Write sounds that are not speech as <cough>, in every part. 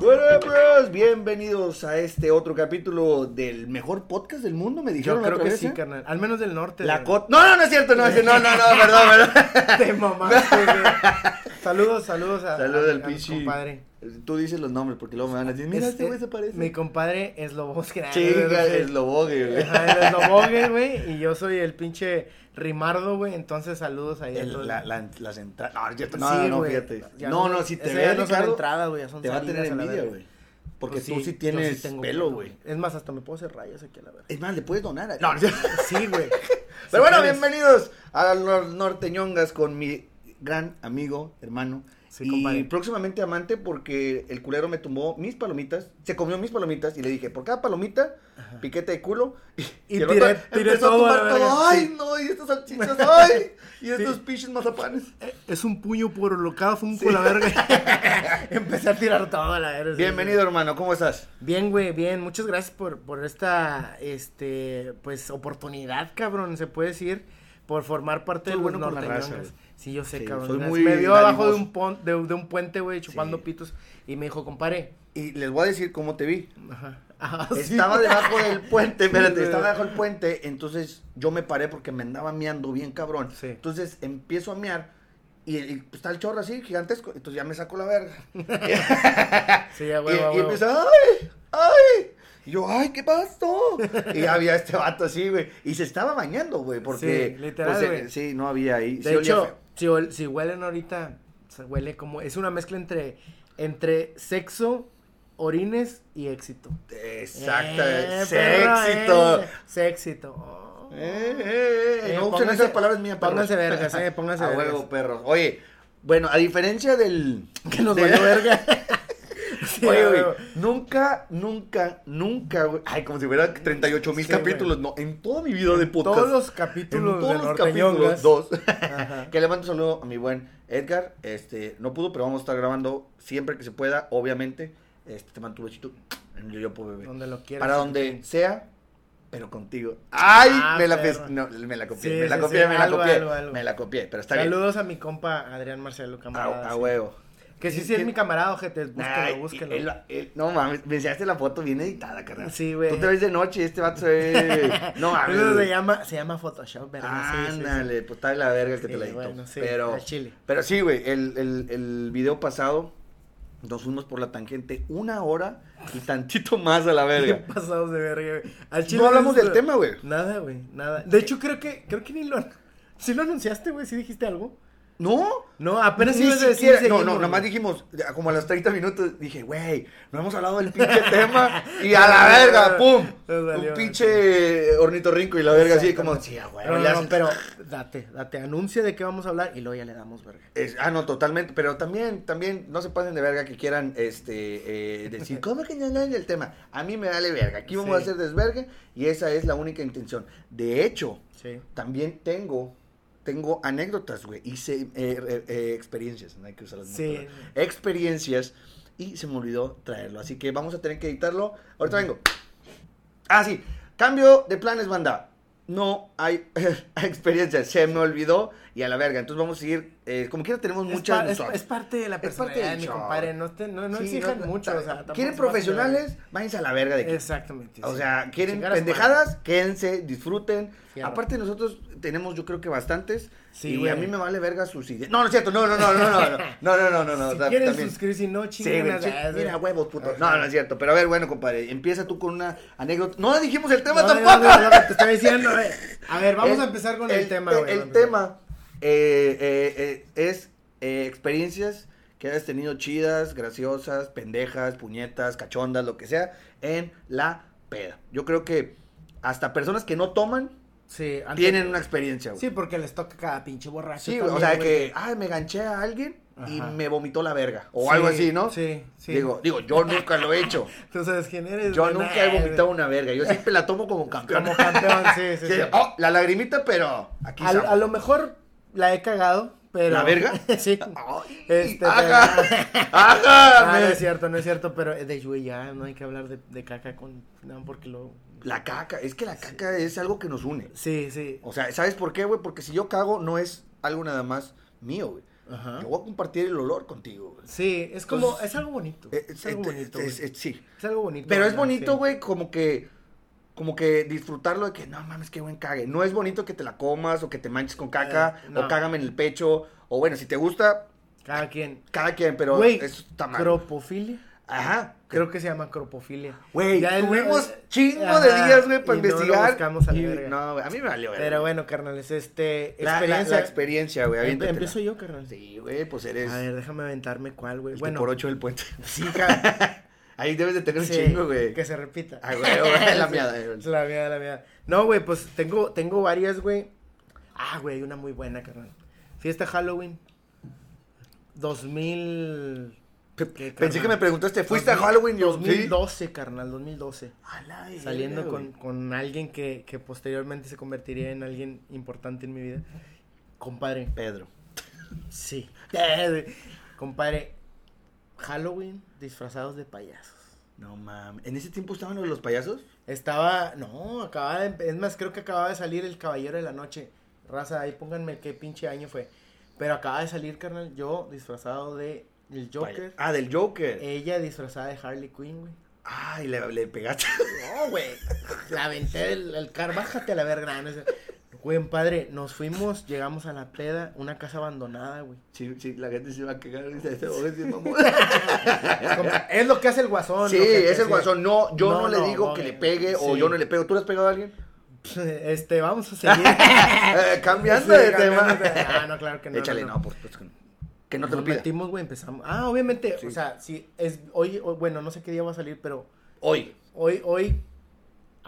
Bueno, bros, bienvenidos a este otro capítulo del mejor podcast del mundo, me dijeron Yo creo otra que vez, sí, ¿eh? carnal. Al menos del norte. La cot... No, no, no es cierto, no, es cierto, no, no, no, perdón, perdón. <laughs> Te mamaste, güey. Saludos, saludos a, Saludos a- al a mi pinche. compadre. Tú dices los nombres porque luego me van a decir, mira, este güey se parece. Mi compadre es Lobosque. <laughs> Chinga, es Lobogue, güey. Es Lobogue, güey. Y yo soy el pinche Rimardo, güey. Entonces, saludos ahí El- la, la, las entradas. No, no, Sí, no, fíjate. Ya No, no, si te esa ve, ya no son entradas, güey. te va a tener envidia, güey. Porque Pues tú sí, sí yo sí tienes tengo pelo, güey. Es más, hasta me puedo hacer rayas aquí a la verga. Es más, le puedes donar. a- No, no, <laughs> Sí, güey. Pero bueno, bienvenidos a los norteñongas con mi gran amigo, hermano. Sí, y compadre. próximamente amante porque el culero me tumbó mis palomitas, se comió mis palomitas y le dije, por cada palomita, piquete de culo. Y el tiré- tiré todo a tumbar todo. Ay, sí. no, y estas salchichas, <laughs> ay, y estos pinches mazapanes. <laughs> Eh, Es un puño por lo cada funko, la verga. <laughs> Empecé a tirar todo a la verga. sí, Bienvenido, hermano, ¿cómo estás? Bien, güey, bien. Muchas gracias por, por esta, este, pues, oportunidad, cabrón, se puede decir, por formar parte Soy de los bueno Sí, yo sé, Sí, cabrón. soy muy me vio abajo de un, pon- de, de un puente, güey, chupando Sí. pitos. Y me dijo, compadre. Y les voy a decir cómo te vi. Ajá. <laughs> Ah, sí. Estaba debajo del puente, <laughs> espérate, estaba debajo del puente, entonces yo me paré porque me andaba meando bien cabrón. Sí. Entonces empiezo a mear y, y está el chorro así, gigantesco, entonces ya me saco la verga. <laughs> Sí, a y, huevo, y huevo. empieza, ¡ay! ¡ay! Y yo, ¡ay, qué pasó! y había este vato así, güey, y se estaba bañando, güey, porque... Sí, literal, pues, eh, sí, no había ahí. De hecho. Si, si huelen ahorita, se huele como, es una mezcla entre, entre sexo, orines y éxito. Exacto, Eh, éxito. eh, Sexito. Oh. Eh, eh, eh, Eh, no usen pónganse- esas palabras mías, perros. pónganse vergas, eh, <laughs> pónganse A vergas. huevo, perros. Oye, bueno, a diferencia del... <laughs> Que nos de- valió <laughs> verga. Sí, Oye, a güey, huevo. nunca, nunca, nunca, güey. Ay, como si hubiera 38 mil Sí, capítulos. No, en toda mi vida de podcast. Todos los en capítulos todos de los capítulos, dos. <laughs> Que le mando un saludo a mi buen Edgar. Este, no pudo, pero vamos a estar grabando siempre que se pueda, obviamente. Este, te mando un besito en el yoyopo, bebé. Donde lo quieras. Para donde sea, pero contigo. Ay, Ah, me la no, me la copié, Sí, me la copié, me la algo, copié. algo, algo. Me la copié, pero está bien. Saludos a mi compa Adrián Marcelo, camarada. A, a sí. huevo. Que sí, sí ¿Quién- es mi camarada, ojete. Búsquelo, Ay, búsquelo. él- él- no mames, me enseñaste la foto bien editada, carnal. Sí, güey. Tú te ves de noche y este vato se ve. <laughs> No mames. Eso se llama, se llama Photoshop, ¿verdad? Sí, sí, sí. Ándale, pues está de la verga el que te la editó. bueno, pero, chile. pero sí, güey, el, el, el video pasado nos fuimos por la tangente una hora y tantito más a la <laughs> verga. Pasados de verga, güey. Al chile No hablamos del tema, güey. Nada, güey, nada. De hecho, creo que, creo que ni lo... ¿Sí lo anunciaste, güey? ¿Sí dijiste algo? No. No, apenas Ni ibas a decir siquiera- no, no, nada más güey. dijimos, como a los 30 minutos, dije, güey, no hemos hablado del pinche <laughs> tema. Y a la verga, pum. <laughs> Valió, Un pinche ornitorrinco y la verga así como, sí, No, no, haces- pero <laughs> date, date, anuncia de qué vamos a hablar y luego ya le damos verga. Es- ah, no, totalmente, pero también, también no se pasen de verga que quieran, este, eh, decir, ¿cómo que no hablan del tema? A mí me vale verga, aquí vamos Sí. a hacer desvergue y esa es la única intención. De hecho, Sí. también tengo, tengo anécdotas, güey, hice eh, eh, eh, experiencias, no hay que usar las Sí. experiencias y se me olvidó traerlo, así que vamos a tener que editarlo. Ahorita vengo. Ah, sí, cambio de planes, banda. No hay <laughs> experiencias, se me olvidó y a la verga. Entonces vamos a seguir, eh, como quiera tenemos Es, muchas... pa- es- es parte de la parte personalidad del de mi compadre. No, te- no, no Sí, exijan no, mucho, o sea. ¿Quieren profesionales? Váyanse a la verga de aquí. Exactamente. O sea, quieren pendejadas, quédense, disfruten. Fierro. Aparte nosotros tenemos yo creo que bastantes. Sí, y güey. a mí me vale verga sus ideas. No, no es cierto, no, no, no, no, no, no, no, no, no, no, no, <laughs> Si o sea, quieren también. suscribirse, si no, a- sí, mira, huevos, puto. No, no es cierto. Pero a ver, bueno, compadre, empieza tú con una anécdota. No dijimos el tema No, tampoco. no, no, te estaba diciendo. A ver, vamos <laughs> a empezar con el, tema, güey. el tema eh, eh, eh, es eh, experiencias que hayas tenido chidas, graciosas, pendejas, puñetas, cachondas, lo que sea, en la peda. Yo creo que hasta personas que no toman Sí, antes- tienen una experiencia, güey. Sí, porque les toca cada pinche borracho. Sí, o sea, güey. que, ay, me ganché a alguien y me vomitó la verga. O Sí, algo así, ¿no? Sí, sí. Digo, digo, yo nunca lo he hecho. <laughs> Tú sabes quién eres. Yo nunca he vomitado una verga. Yo siempre la tomo como campeón. Como campeón, sí, sí. <laughs> Sí, oh, la lagrimita, pero aquí a lo mejor la he cagado, pero. ¿La verga? <laughs> sí. Ay, Este, ajá, pero- <laughs> ajá, Ah, <laughs> no es cierto, no es cierto, pero de güey, ya no hay que hablar de, de caca con. No, porque lo. La caca, es que la caca es algo que nos une. Sí, sí. O sea, ¿sabes por qué, güey? Porque si yo cago, no es algo nada más mío, güey. Ajá. Yo voy a compartir el olor contigo, güey. Sí, es como, Entonces, es algo bonito. Eh, Es algo eh, bonito, es- güey. es- sí. Es algo bonito. Pero es bonito, güey, como que. Como que disfrutarlo de que no mames, qué buen cague. No es bonito que te la comas o que te manches con caca Eh, no. o cágame en el pecho. O bueno, si te gusta, Cada quien. cada quien, pero Güey, eso está mal. cropofilia. Ajá. Creo que se llama cropofilia. Güey, tuvimos el- chingo Ajá, de días, güey, para y no lo investigar. buscamos a la y- verga. no, a mí me valió, güey. Pero bueno, carnales, este. La, la- experiencia. la experiencia, güey. Em-. Empiezo yo, carnal. Sí, güey, pues eres A ver, déjame aventarme cuál, güey. Bueno, por ocho del puente. sí, ca- <laughs> Ahí debes de tener un sí, chingo, güey. Que se repita. Ah, güey, güey, la <laughs> Sí, es La mía, la mía. No, güey, pues tengo, tengo varias, güey. Ah, güey, una muy buena, carnal. Fiesta Halloween. 2000. ¿Qué, Pensé carnal? que me preguntaste, ¿fuiste a 2000, Halloween? Yo, 2012, carnal, 2012. A la verga, Saliendo con, con alguien que, que posteriormente se convertiría en alguien importante en mi vida. Compadre, Pedro. sí. Compadre, Halloween disfrazados de payasos. No mames. ¿En ese tiempo estaban los payasos? Estaba, no, acababa de, es más, creo que acababa de salir El Caballero de la Noche. Raza, ahí pónganme qué pinche año fue. Pero acaba de salir, carnal, yo disfrazado de el Joker. Ah, del Joker. Ella disfrazada de Harley Quinn, güey. Ay, le, le pegaste. No, güey. La aventé el, el car, bájate a la verga. no, no. Güey, padre, nos fuimos, llegamos a la peda, una casa abandonada, güey. Sí, sí, la gente se va a cagar. Dice, este <laughs> Es lo que hace el guasón. Sí, es el guasón. No, yo no, No, le digo no, que le pegue o yo no le pego. ¿Tú le has pegado a alguien? <laughs> Este, vamos a seguir. <laughs> Eh, cambiando Sí, de tema. de- Ah, no, claro que no. Échale, no, no, por supuesto que no. Que no te lo pida. metimos, güey, empezamos. Ah, obviamente, Sí. o sea, sí, es hoy, hoy- bueno, no sé qué día va a salir, pero Hoy. hoy, hoy,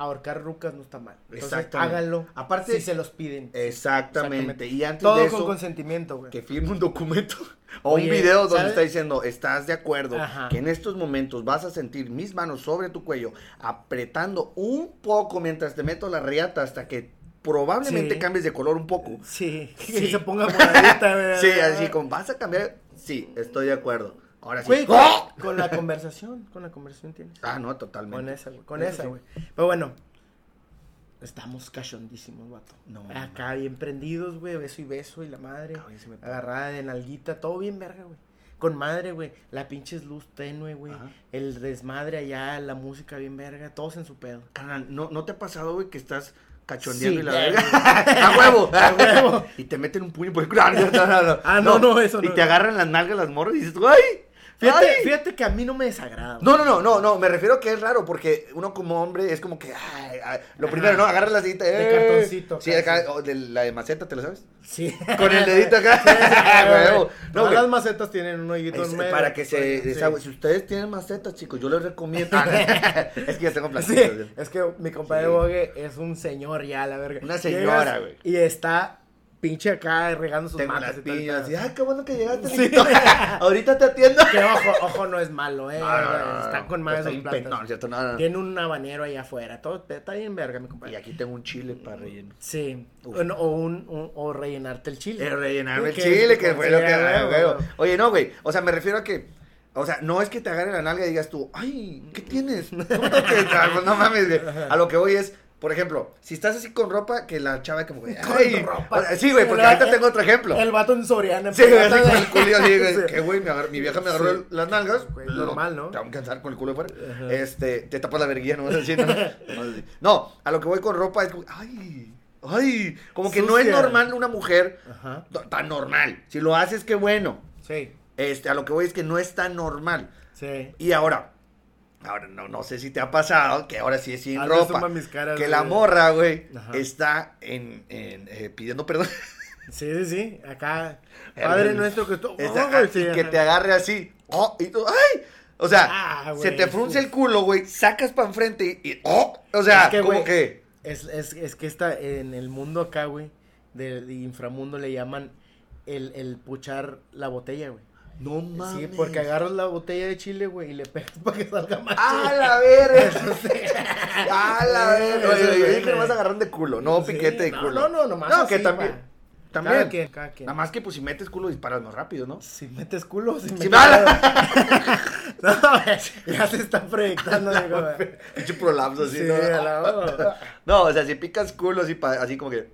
ahorcar rucas no está mal. Entonces, Exactamente. háganlo. Aparte- si se los piden. Exactamente. Y antes Todo de con eso, consentimiento, güey. que firme un documento <laughs> o Oye, un video donde ¿sabes? está diciendo, estás de acuerdo Ajá. que en estos momentos vas a sentir mis manos sobre tu cuello, apretando un poco mientras te meto la riata hasta que probablemente Sí. cambies de color un poco. Sí, Sí. <laughs> que se ponga <laughs> moradita. Sí, así como, ¿vas a cambiar? Sí, estoy de acuerdo. Ahora sí. Güey, con, ¡Oh! con la conversación, con la conversación tienes. Ah, no, totalmente. Con esa, güey. Con Eso esa, sí. güey. Pero bueno, estamos cachondísimos, vato. No, Acá bien prendidos, güey, beso y beso y la madre. Me. Agarrada de nalguita, todo bien verga, güey. Con madre, güey. La pinche luz tenue, güey. Ajá. El desmadre allá, la música bien verga, todos en su pedo. Carnal, ¿no, ¿no te ha pasado, güey, que estás cachondeando Sí, y la verga? güey. <laughs> ¡A huevo! A huevo. <laughs> Y te meten un puño por el culo. <laughs> No, no, no, no. Ah, no, no, eso Y te agarran las nalgas las morras y dices, ¡ay! Fíjate, que a mí no me desagrada. No, no, no, no, no, me refiero que es raro porque uno como hombre es como que, ay, ay, lo Ajá. primero, ¿no? Agarras la cita, De eh. cartoncito, Sí, acá, de la de maceta, ¿te la sabes? Sí. Con el dedito acá. <laughs> Sí, sí, <laughs> güey. Huevo. No, las macetas tienen un hoyito en medio. para que se Sí. desagüe. Si ustedes tienen macetas, chicos, yo les recomiendo. <laughs> es que ya tengo Sí, platitas. es que mi compadre. Bogue es un señor ya, la verga. Una señora, güey. Y está pinche acá regando sus Tengo matas las y todo el piñas. pedo. Y, ay, qué bueno que llegaste. Sí. mijito. <laughs> Ahorita te atiendo. Que ojo, ojo no es malo, eh. No, no, no, no, Están no. con más Está esos bien pe- platos. No, no es cierto, no, no. Tiene un habanero allá afuera. Todo está bien verga, mi Y compadre. aquí tengo un chile para relleno. Sí. O, no- o un, un- o rellenarte el chile. Eh, rellenarme el Que- chile, que fue lo sí, que. a ah. Oye, no, güey. O sea, me refiero a que. O sea, no es que te agarre la nalga y digas tú, ay, ¿qué tienes? ¿Cómo te ah, <laughs> pues no mames, güey. A lo que voy es, por ejemplo, si estás así con ropa, que la chava como, güey, Con ay. ropa. Sí, güey, porque ahorita tengo otro ejemplo. El vato en Soriana. Sí, güey, así con el culillo así, güey. <laughs> Sí. Que, güey, mi vieja me agarró Sí. las nalgas. Güey, normal, ¿no? Tengo que andar con el culo afuera. Ajá. Este, te tapas la verguilla, ¿no? <laughs> Así, ¿no? No, a lo que voy con ropa es como, ay, ay. Como que no es normal una mujer Ajá. tan normal. Si lo haces, qué bueno. Sí. Este, a lo que voy es que no es tan normal. Sí. Y ahora, ahora no, no sé si te ha pasado, que ahora sí es sin Hazle ropa. mis caras, que güey. la morra, güey, Ajá. está en, en, eh, pidiendo perdón. <laughs> Sí, sí, sí. Acá. El- Padre nuestro que. Está- Oh, güey, y sí, que te agarre así. Oh, y tú, ¡ay! O sea, Ah, se te frunce uf. el culo, güey, sacas para enfrente y, y- ¡oh! O sea, Es que, como güey, que. Es, es, es que está en el mundo acá, güey, de, de inframundo le llaman el, el puchar la botella, güey. No mames. Sí, porque agarras la botella de chile, güey, y le pegas <laughs> para que salga más ¡A chile. la verga! <laughs> <laughs> ¡A la verga! Yo dije nomás agarrando de culo, no Sí, piquete de no, culo. No, no, nomás No, que también. pa. También. Cada quien, cada quien. Nada más que pues si metes culo disparas más rápido, ¿no? Si metes culo, si Si metes... No, ya se está proyectando, digo, güey. Pinche prolapso así, Sí, ¿no? a la- No, o sea, si picas culo así, así como que.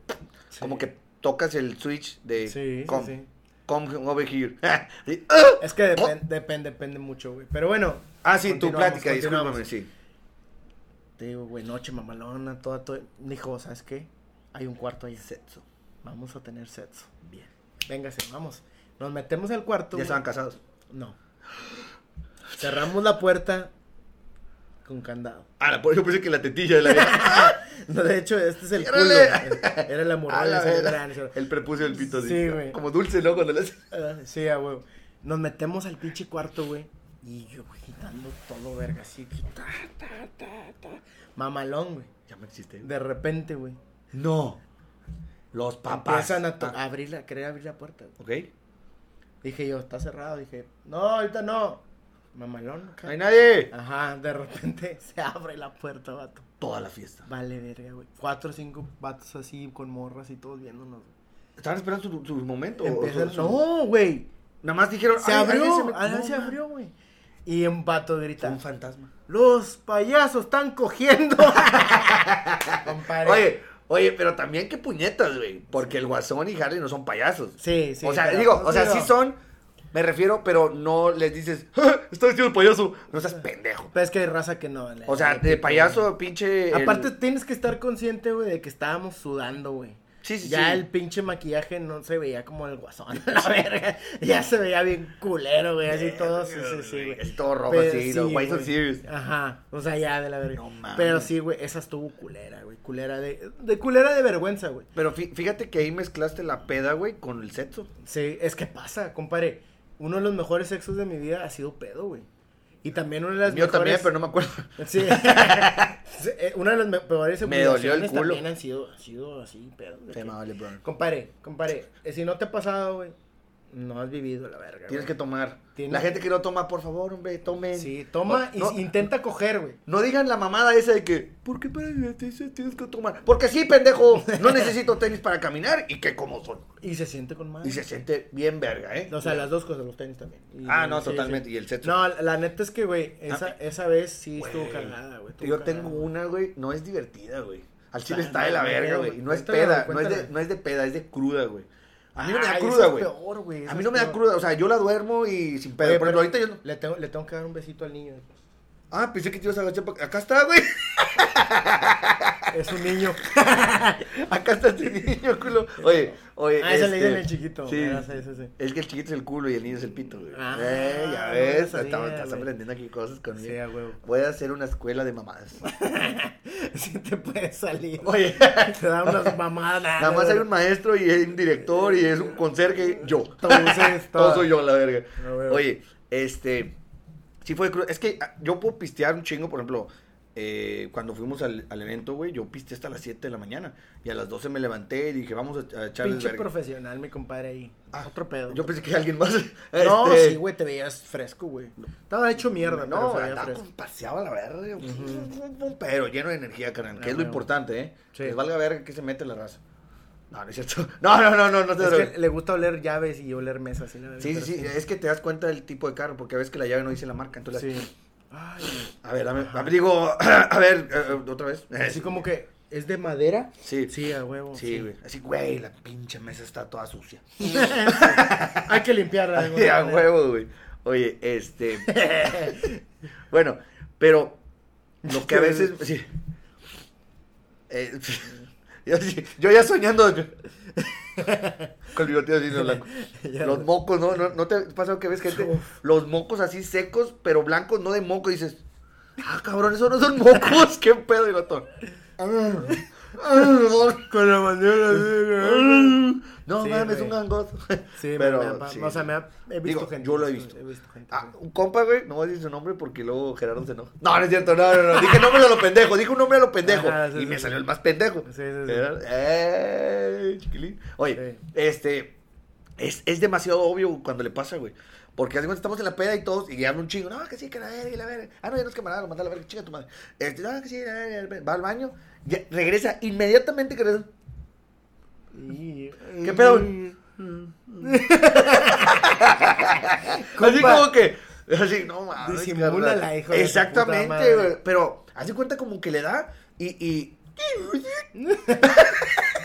Como que tocas el switch de. Sí, sí, com. sí. Come over here. <laughs> Es que depen- depende, depende mucho, güey. Pero bueno. Ah, sí, tu plática, discúlpame, sí. Te digo, güey, noche mamalona, toda, todo. Dijo, ¿sabes qué? Hay un cuarto ahí. Sexo. Vamos a tener sexo. Bien. Véngase, vamos. Nos metemos al cuarto. Ya estaban casados. No. Cerramos la puerta con candado. Ah, la- yo pensé que la tetilla de la. <laughs> <laughs> No, de hecho, este es el culo. Era la <laughs> gran, ese- El prepucio del pito. Sí, güey. Como dulce, ¿no? Cuando le haces- <laughs> Ah, Sí, a huevo. Nos metemos al pinche cuarto, güey. Y yo, güey, quitando todo verga, así. que ta, ta, ta, ta. Mamalón, güey. Ya me existe. De repente, güey. No. Los papás. Empiezan a, Ah, abrir la, querer abrir la puerta. güey. ok. Dije yo, está cerrado. Dije, no, ahorita no. Mamalón. No hay nadie. Ajá, de repente se abre la puerta, vato. Toda la fiesta. Vale, verga, güey. Cuatro o cinco vatos así con morras y todos viéndonos. ¿Estaban esperando su, su momento? o su- No, güey. Nada más dijeron. Se "Ay, abrió. me- No, se abrió, güey. Y un vato grita. Un fantasma. Los payasos están cogiendo. <laughs> Oye, oye, pero también qué puñetas, güey. Porque el Guasón y Harley no son payasos. Sí, sí. o sea, digo, o sea, sí son, me refiero, pero no les dices, "Ah, está vestido de payaso. No seas pendejo. Pero es que hay raza que no. le- O sea, de payaso, pinche. güey. el- Aparte, tienes que estar consciente, güey, de que estábamos sudando, güey. Sí, sí, ya sí. el pinche maquillaje no se veía como el guasón, <laughs> la verga. Ya se veía bien culero, güey, así todo, sí, sí, sí, güey. Todo rojo así, sí, los güeyes son güey. serious. Ajá, o sea, ya de la verga. No mames. Pero sí, güey, esa estuvo culera, güey, culera de, de culera de vergüenza, güey. Pero fí- fíjate que ahí mezclaste la peda, güey, con el sexo. Sí, es que pasa, compadre. Uno de los mejores sexos de mi vida ha sido pedo, güey. Y también una de las mío también, mejores... pero no me acuerdo. Sí. <laughs> Sí, eh, una de las me- peores Me dolió el culo. también han sido, ha sido así, pedo. que- me vale, bro. Compare, compare, eh, si no te ha pasado, güey, no has vivido la verga. Tienes güey. que tomar. Tienes- La gente que no toma, por favor, hombre, tomen. Sí, toma y No, intenta coger, güey. No digan la mamada esa de que, ¿por qué para tenis tienes que tomar? Porque sí, pendejo, no necesito <laughs> tenis para caminar y que como son. Y se siente con más. Y se siente bien verga, ¿eh? O sea, las dos cosas, los tenis también. Y- Ah, no, sí, totalmente. sí. Y el sexo. No, la, neta es que, güey, esa, Ah, esa vez sí Güey, estuvo cagada, güey. estuvo Yo cagada, tengo güey. una, güey, no es divertida, güey. Al chile Ah, está de la verga, güey. Y no es peda, no es, de, no es de peda, es de cruda, güey. A mí no me da Ay, cruda, es güey. peor, güey, esa A mí no me da cruda, o sea, yo la duermo y sin pedo. Oye, Por ejemplo, ahorita yo no. Le tengo, le tengo que dar un besito al niño. Ah, pensé que te ibas a agachar. pa- Acá está, güey. <laughs> Es un niño. <laughs> Acá está este niño, culo. Oye, oye. Ah, le dicen este, el chiquito. Sí. Ah, sí, sí, sí. Es que el chiquito es el culo y el niño es el pito, güey. Ah, eh, ya no ves, sabía, estás güey. aprendiendo aquí cosas conmigo. Sí, huevo. Voy a hacer una escuela de mamadas. <laughs> Sí te puede salir. Oye, <laughs> Te da unas mamadas. nada más hay un maestro y hay un director y es un conserje, yo. Todo Todo todo. soy yo, la verga. Oye, este, sí fue crudo. Es que ah, yo puedo pistear un chingo, por ejemplo, eh, cuando fuimos al, al evento, güey, yo pisteé hasta las 7 de la mañana. Y a las 12 me levanté y dije, vamos a, a echarles Pinche verga. profesional, mi compadre ahí. Ah, Otro pedo. Yo pensé que alguien más. <laughs> No, este, sí, güey, te veías fresco, güey. Estaba hecho mierda, pero No, veía andaba fresco. paseaba la verga. Pero lleno de energía, carnal. Que Ah, es lo huevo. importante, ¿eh? Sí. Les valga verga que se mete la raza. No, no es cierto. <laughs> No, no, no, no, no te Es que le gusta oler llaves y oler mesas. Sí, sí, pero sí, es que te das cuenta del tipo de carro, porque a veces que la llave no dice la marca, entonces... Sí. Ay, A ver, dame, <clears throat> a ver, digo, a ver, otra vez. así como que es de madera. Sí, Sí, a huevo. sí, güey. Así, güey, la pinche mesa está toda sucia. <laughs> Hay que limpiarla. de alguna a huevo, güey. Oye, este... <laughs> bueno, pero lo que a <laughs> veces... Sí. Eh, yo, ya soñando... <laughs> Con el bigote así, <laughs> blanco. Los mocos, ¿no? ¿no? ¿No te ha pasado que ves gente? Uf. Los mocos así secos, pero blancos, no de moco. Y dices, ah, cabrón, esos no son mocos. ¿Qué pedo, gato? <laughs> Con la manera así, No Sí, mames, güey. un gangoso. Sí, <laughs> pero. me, me- sí. o sea, me ha, he visto Digo, gente. yo lo he visto. He visto gente. Ah, un compa, güey, no voy a decir su nombre porque luego Gerardo se enoja. No, no es cierto, no, no, no. Dije nombre a lo pendejo, dije un nombre a lo pendejo. Ajá, sí, y me salió el más pendejo. Sí, sí, sí. ¡Eh, chiquilín! Oye, este. Es, es demasiado obvio cuando le pasa, güey. Porque hace cuenta, estamos en la peda y todos, y habla un chingo, no, que sí, que la verga, y la verga. Ah, no, ya no es camarada, lo manda a la verga, chica tu madre. Este, no, que sí, la verga, la verga. va al baño, ya, regresa, inmediatamente que regresa. ¿Qué pedo? <laughs> Así Compa, como que, así, no mames. de tu puta Exactamente, güey. Pero, hace cuenta como que le da y, y <laughs>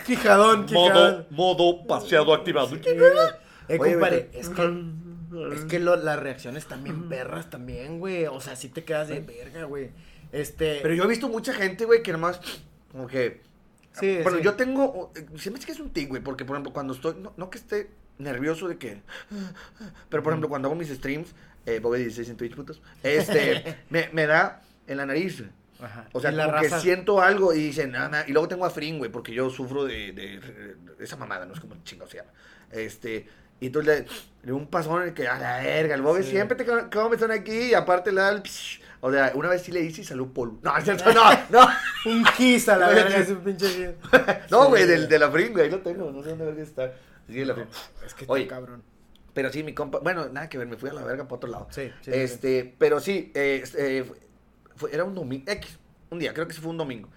Quijadón, quijadón. modo paseado activado. Eh, Eh, Oye, compadre, es que, es que lo- las reacciones también perras también, güey. O sea, sí te quedas de verga, güey. Este. Pero yo he visto mucha gente, güey, que nomás, como que... Sí, bueno, sí. yo tengo... eh, Se me hace que es un tic, güey, porque, por ejemplo, cuando estoy... No, no que esté nervioso de que... Pero, por ejemplo, cuando hago mis streams, eh, Bobe 16 en Twitch, putos, este, <laughs> me, me da en la nariz. Ajá. O sea, la como raza- que siento algo y dicen, "Ah, na", y luego tengo a Fring, güey, porque yo sufro de, de- de esa mamada, no es como chingado se llama. Este, y entonces le, le un pasón en el que, a la verga, el Bobe Sí. siempre te come están aquí y aparte le da el psh. O sea, una vez sí le hice y salió polvo. No, es cierto, no, <laughs> no. Un kiss a la <laughs> verga, ese pinche kiss. No, güey, del, de la Fring, güey, ahí lo tengo, no sé dónde verga está. Sí, la. Es que Oye. cabrón. Pero sí, mi compa, bueno, nada que ver, me fui a la verga para otro lado. Sí, sí, Este, pero sí, eh, fue- era un domingo, X, un día, creo que sí fue un domingo.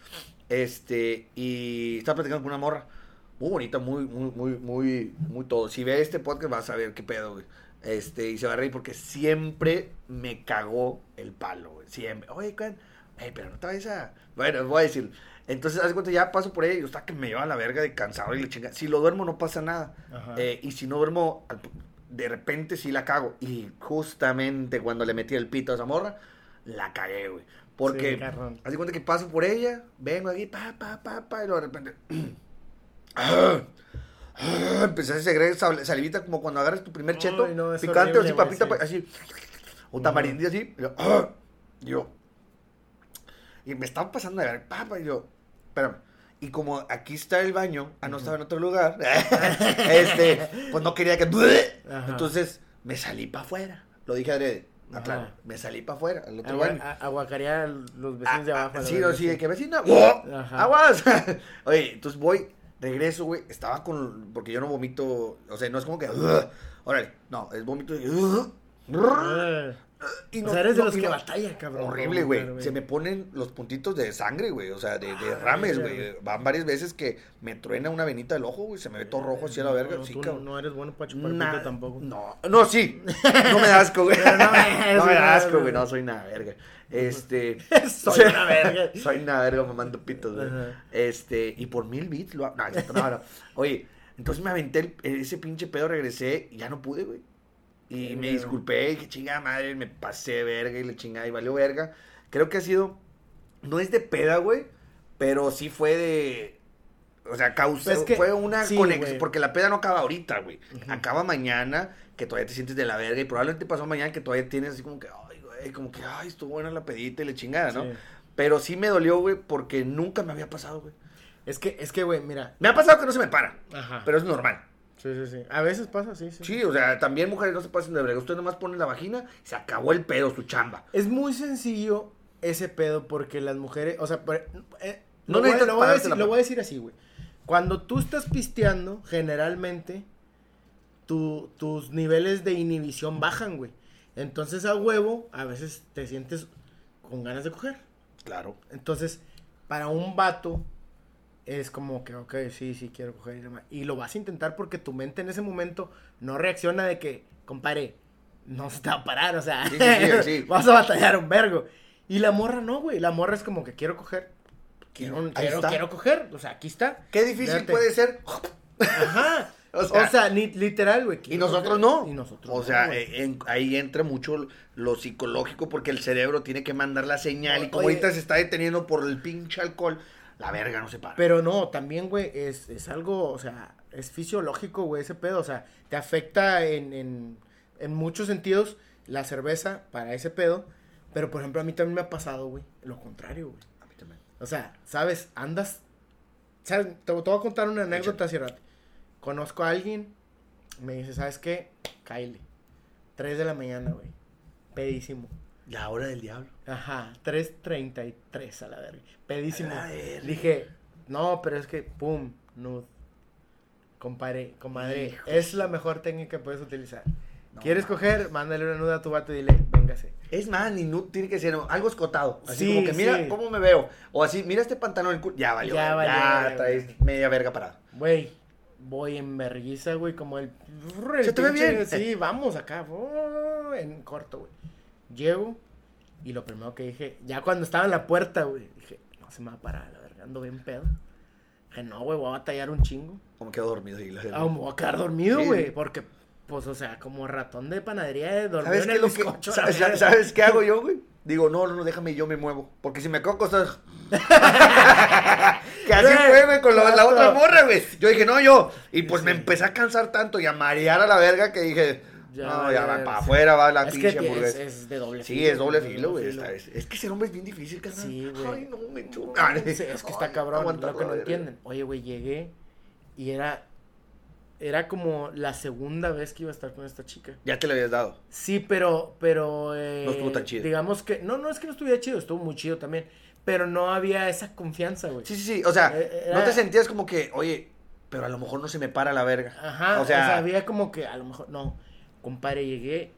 Este, y estaba platicando con una morra, muy bonita, muy, muy, muy, muy, muy todo. Si ve este podcast vas a ver qué pedo, güey. Este, y se va a reír porque siempre me cagó el palo, güey. Siempre. Oye, Juan, eh, pero no te vayas a. Bueno, voy a decir. Entonces, haz de cuenta, ya paso por ahí y estaba que me lleva a la verga de cansado y le chinga. Si lo duermo, no pasa nada. Eh, y si no duermo, de repente sí la cago. Y justamente cuando le metí el pito a esa morra, la cagué, güey. Porque, Sí, de cuenta que paso por ella, vengo aquí, pa, pa, pa, pa, y luego de repente. <clears throat> ah, ah, <gasps> empecé a segregar sal- salivita como cuando agarras tu primer cheto, Ay, no, es picante, horrible, así, papita, sí. pa- así. O tamarindí así. Y yo, ah, <gasps> y yo, y me estaba pasando de ver, papá, y yo, espérame. Y como aquí está el baño, ah, no estaba en otro lugar, <laughs> este, pues no quería que. Ajá. Entonces me salí para afuera. Lo dije adrede. Me salí para afuera, al otro Agua- baño. a- Aguacarear a los vecinos de Ah, abajo. ah, sí, no, sí, de que vecina. Ajá. ¡Aguas! <laughs> Oye, entonces voy, regreso, güey. Estaba con. Porque yo no vomito. O sea, no es como que. Órale, no, es vómito. de- Y O sea, eres de no, los y que no- batalla, cabrón. Horrible, güey. Se me ponen los puntitos de sangre, güey. O sea, de, de Ah, rames, güey. Van varias veces que me truena una venita del ojo, güey. Se me ve todo rojo así a la verga. No, sí, no, cabrón. no eres bueno para chupar Nah, pito tampoco. No, no, sí. No me da asco, güey. <laughs> No <laughs> No me- me, sí, da no, asco, no, güey. no. No, soy una verga. Este. <laughs> Soy una verga. soy una verga mamando pitos, güey. Este. Y por mil bits lo. ha- No, no, no. Oye, entonces me aventé el- ese pinche pedo, regresé y ya no pude, güey. Y me disculpé y que chingada madre, me pasé verga y le chingada y valió verga. Creo que ha sido. No es de peda, güey. Pero sí fue de. O sea, causó. Pues que- fue una sí, conexión. Porque la peda no acaba ahorita, güey. Acaba mañana, que todavía te sientes de la verga. Y probablemente pasó mañana que todavía tienes así como que, ay, güey, como que, ay, estuvo buena la pedita y le chingada, ¿no? Sí. Pero sí me dolió, güey, porque nunca me había pasado, güey. Es que, es que, güey, mira. Me ha pasado que no se me para, Ajá. pero es normal. Sí, sí, sí. A veces pasa, sí, sí. Sí, o sea, también mujeres no se pasen de verga. Usted nomás pone la vagina y se acabó el pedo, su chamba. Es muy sencillo ese pedo porque las mujeres, o sea, por- eh, No lo, voy, necesitas lo voy a pararte decir, la lo voy a decir así, güey. Cuando tú estás pisteando, generalmente tu- tus niveles de inhibición bajan, güey. Entonces a huevo, a veces te sientes con ganas de coger. Claro. Entonces, para un vato es como que, ok, sí, sí, quiero coger y demás. Y lo vas a intentar porque tu mente en ese momento no reacciona de que, compadre, no se te va a parar, o sea, Sí, sí, sí, sí. <laughs> vas a batallar un vergo. Y la morra no, güey, la morra es como que quiero coger, quiero, Ahí quiero, está. quiero coger, o sea, aquí está. Qué difícil puede ser. Ajá. <laughs> O O sea- ni- literal, güey. Y nosotros no. Y nosotros O sea, eh, en- ahí entra mucho lo psicológico porque el cerebro tiene que mandar la señal. Y como ahorita se está deteniendo por el pinche alcohol, la verga no se para. Pero no, también, güey, es, es algo, o sea, es fisiológico, güey, ese pedo. O sea, te afecta en, en, en muchos sentidos la cerveza para ese pedo. Pero, por ejemplo, a mí también me ha pasado, güey, lo contrario, güey. A mí también. O sea, ¿sabes? Andas... ¿sabes? Te, te voy a contar una anécdota hace rato. Conozco a alguien, me dice, ¿sabes qué? Kyle. 3 de la mañana, güey. Pedísimo. La hora del diablo. Ajá, 3.33 a la verga. Pedísimo. A la verga. Dije, no, pero es que, pum, nude. Compadre, comadre, Hijo es la mejor técnica que puedes utilizar. No, ¿Quieres coger? Mándale una nuda a tu vato y dile, véngase. Es más, ni no tiene que ser algo escotado. Así Sí, como que mira sí. cómo me veo. O así, mira este pantalón, el culo. Ya valió. Ya valió, ya traes media verga parada. Güey, voy en vergüenza, güey, como el... Se te ve bien. Sí, vamos acá, oh, en corto, güey. Llego y lo primero que dije, ya cuando estaba en la puerta, güey, dije, no se me va a parar, la verga, ando bien pedo. Dije, no, güey, voy a batallar un chingo. Como quedo dormido. Y la Ah, me voy a quedar dormido, Sí, güey, porque Pues, o sea, como ratón de panadería de dormir ¿Sabes en qué, el que- bizcocho. sa- la sa- verga. ¿Sabes qué hago yo, güey? Digo, no, no, no, déjame, yo me muevo. Porque si me quedo acostado. <laughs> que así fue, güey, con la, otra morra, güey. Yo dije, no, yo. Y pues me empecé a cansar tanto y a marear a la verga que dije, Ya, no, ya va para afuera, va la Es pinche es, hamburguesa. es de doble Sí, es doble filo, güey. Es que ser hombre es bien difícil, carnal. Sí, güey. Ay, no, me. Sí, es que está cabrón, lo que no entienden. Oye, güey, llegué y era era como la segunda vez que iba a estar con esta chica. Ya te lo habías dado. Sí, pero pero eh, No estuvo tan chido. Digamos que no, no es que no estuviera chido, estuvo muy chido también, pero no había esa confianza, güey. Sí, sí, sí. O sea, Eh, no era- te sentías como que, oye, pero a lo mejor no se me para la verga. Ajá, O sea, había como que a lo mejor no, compadre, llegué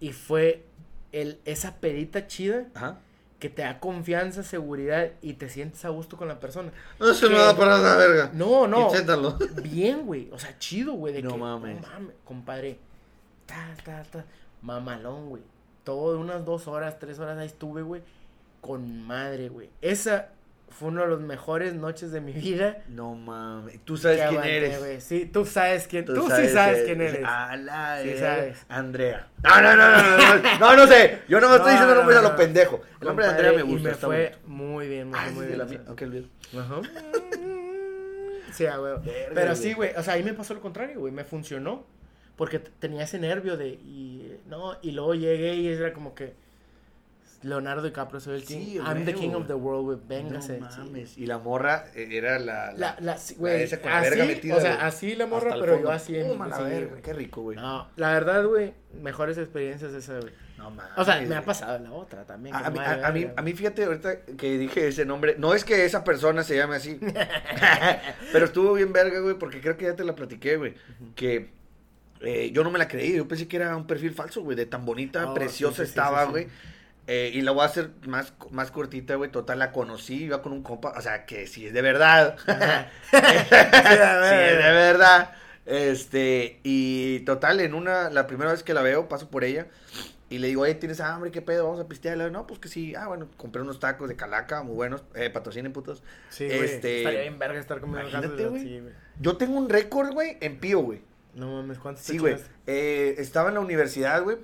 y fue el esa pedita chida ajá. que te da confianza, seguridad y te sientes a gusto con la persona. No se me va a parar la verga. No, no. Inténtalo. <laughs> Bien, güey. O sea, chido, güey. De No que, mames. No mames, compadre. Ta, ta, ta. Mamalón, güey. Todo unas dos horas, tres horas ahí estuve, güey. Con madre, güey. Esa fue una de las mejores noches de mi vida. No mames. Tú sabes quién aguanté, eres. güey. Sí, tú sabes quién. Tú, sí sabes quién eres. A la Sí sabes. Andrea. No, no, no, no, no, no, no, no sé. Yo no me estoy diciendo no, nombres a lo pendejo. El nombre de Andrea me gusta. Y me fue muy bien, muy, Ah, muy sí, bien. la mía. Ok. Ajá. <laughs> Sí, a huevo. Pero sí, güey. O sea, ahí me pasó lo contrario, güey. Me funcionó. Porque tenía ese nervio de. Y, no, y luego llegué y era como que. Leonardo DiCaprio, soy el king. Sí, I'm the king of the world, güey. Véngase. No sí. mames. Y la morra eh, era la. La, la, güey. esa con la así, verga metida, o sea, así la morra, pero yo así en verga. güey. Qué rico, güey. No, la verdad, güey. Mejores experiencias esa, güey. No mames. O sea, me ha pasado en la otra también. A, mí, a- a mí, a mí, fíjate, ahorita que dije ese nombre, no es que esa persona se llame así, <laughs> pero estuvo bien verga, güey, porque creo que ya te la platiqué, güey, que eh, yo no me la creí, yo pensé que era un perfil falso, güey, de tan bonita, Oh, preciosa sí, estaba, güey. Eh, y la voy a hacer más, más cortita, güey. Total, la conocí, iba con un compa. O sea, que si es de verdad. <laughs> Si es de verdad. Este, y total, en una, la primera vez que la veo, paso por ella. Y le digo, oye, ¿tienes hambre? ¿Qué pedo? Vamos a pistear. No, pues que sí. Ah, bueno, compré unos tacos de calaca muy buenos. Eh, patrocinen, putos. Sí, güey. Este, Estaría bien verga estar comiendo casa de- güey. Sí, güey. Yo tengo un récord, güey, en pío, güey. No mames, ¿cuántos Sí, güey. Eh, estaba en la universidad, güey.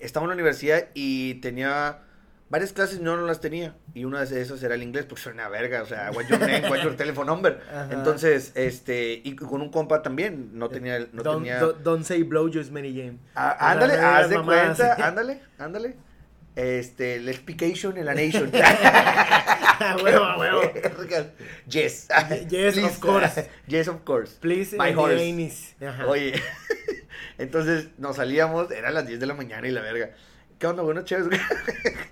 Estaba en la universidad y tenía varias clases, no, no las tenía. Y una de esas era el inglés, porque soy una verga. O sea, what's your name, what's your <laughs> telephone number. Ajá. Entonces, este, y con un compa también, no tenía, no don't, tenía. don't, don't say blow just Mary Jane. Ah, ándale, haz de cuenta, ándale, ándale. Este, el explication en la nation. <laughs> <laughs> A huevo, huevo. yes. Yes, Please. of course. Yes, of course. Please, My horse. 80s. Ajá. Oye, entonces nos salíamos, eran las 10 de la mañana y la verga. ¿Qué onda, bueno, chéves, güey?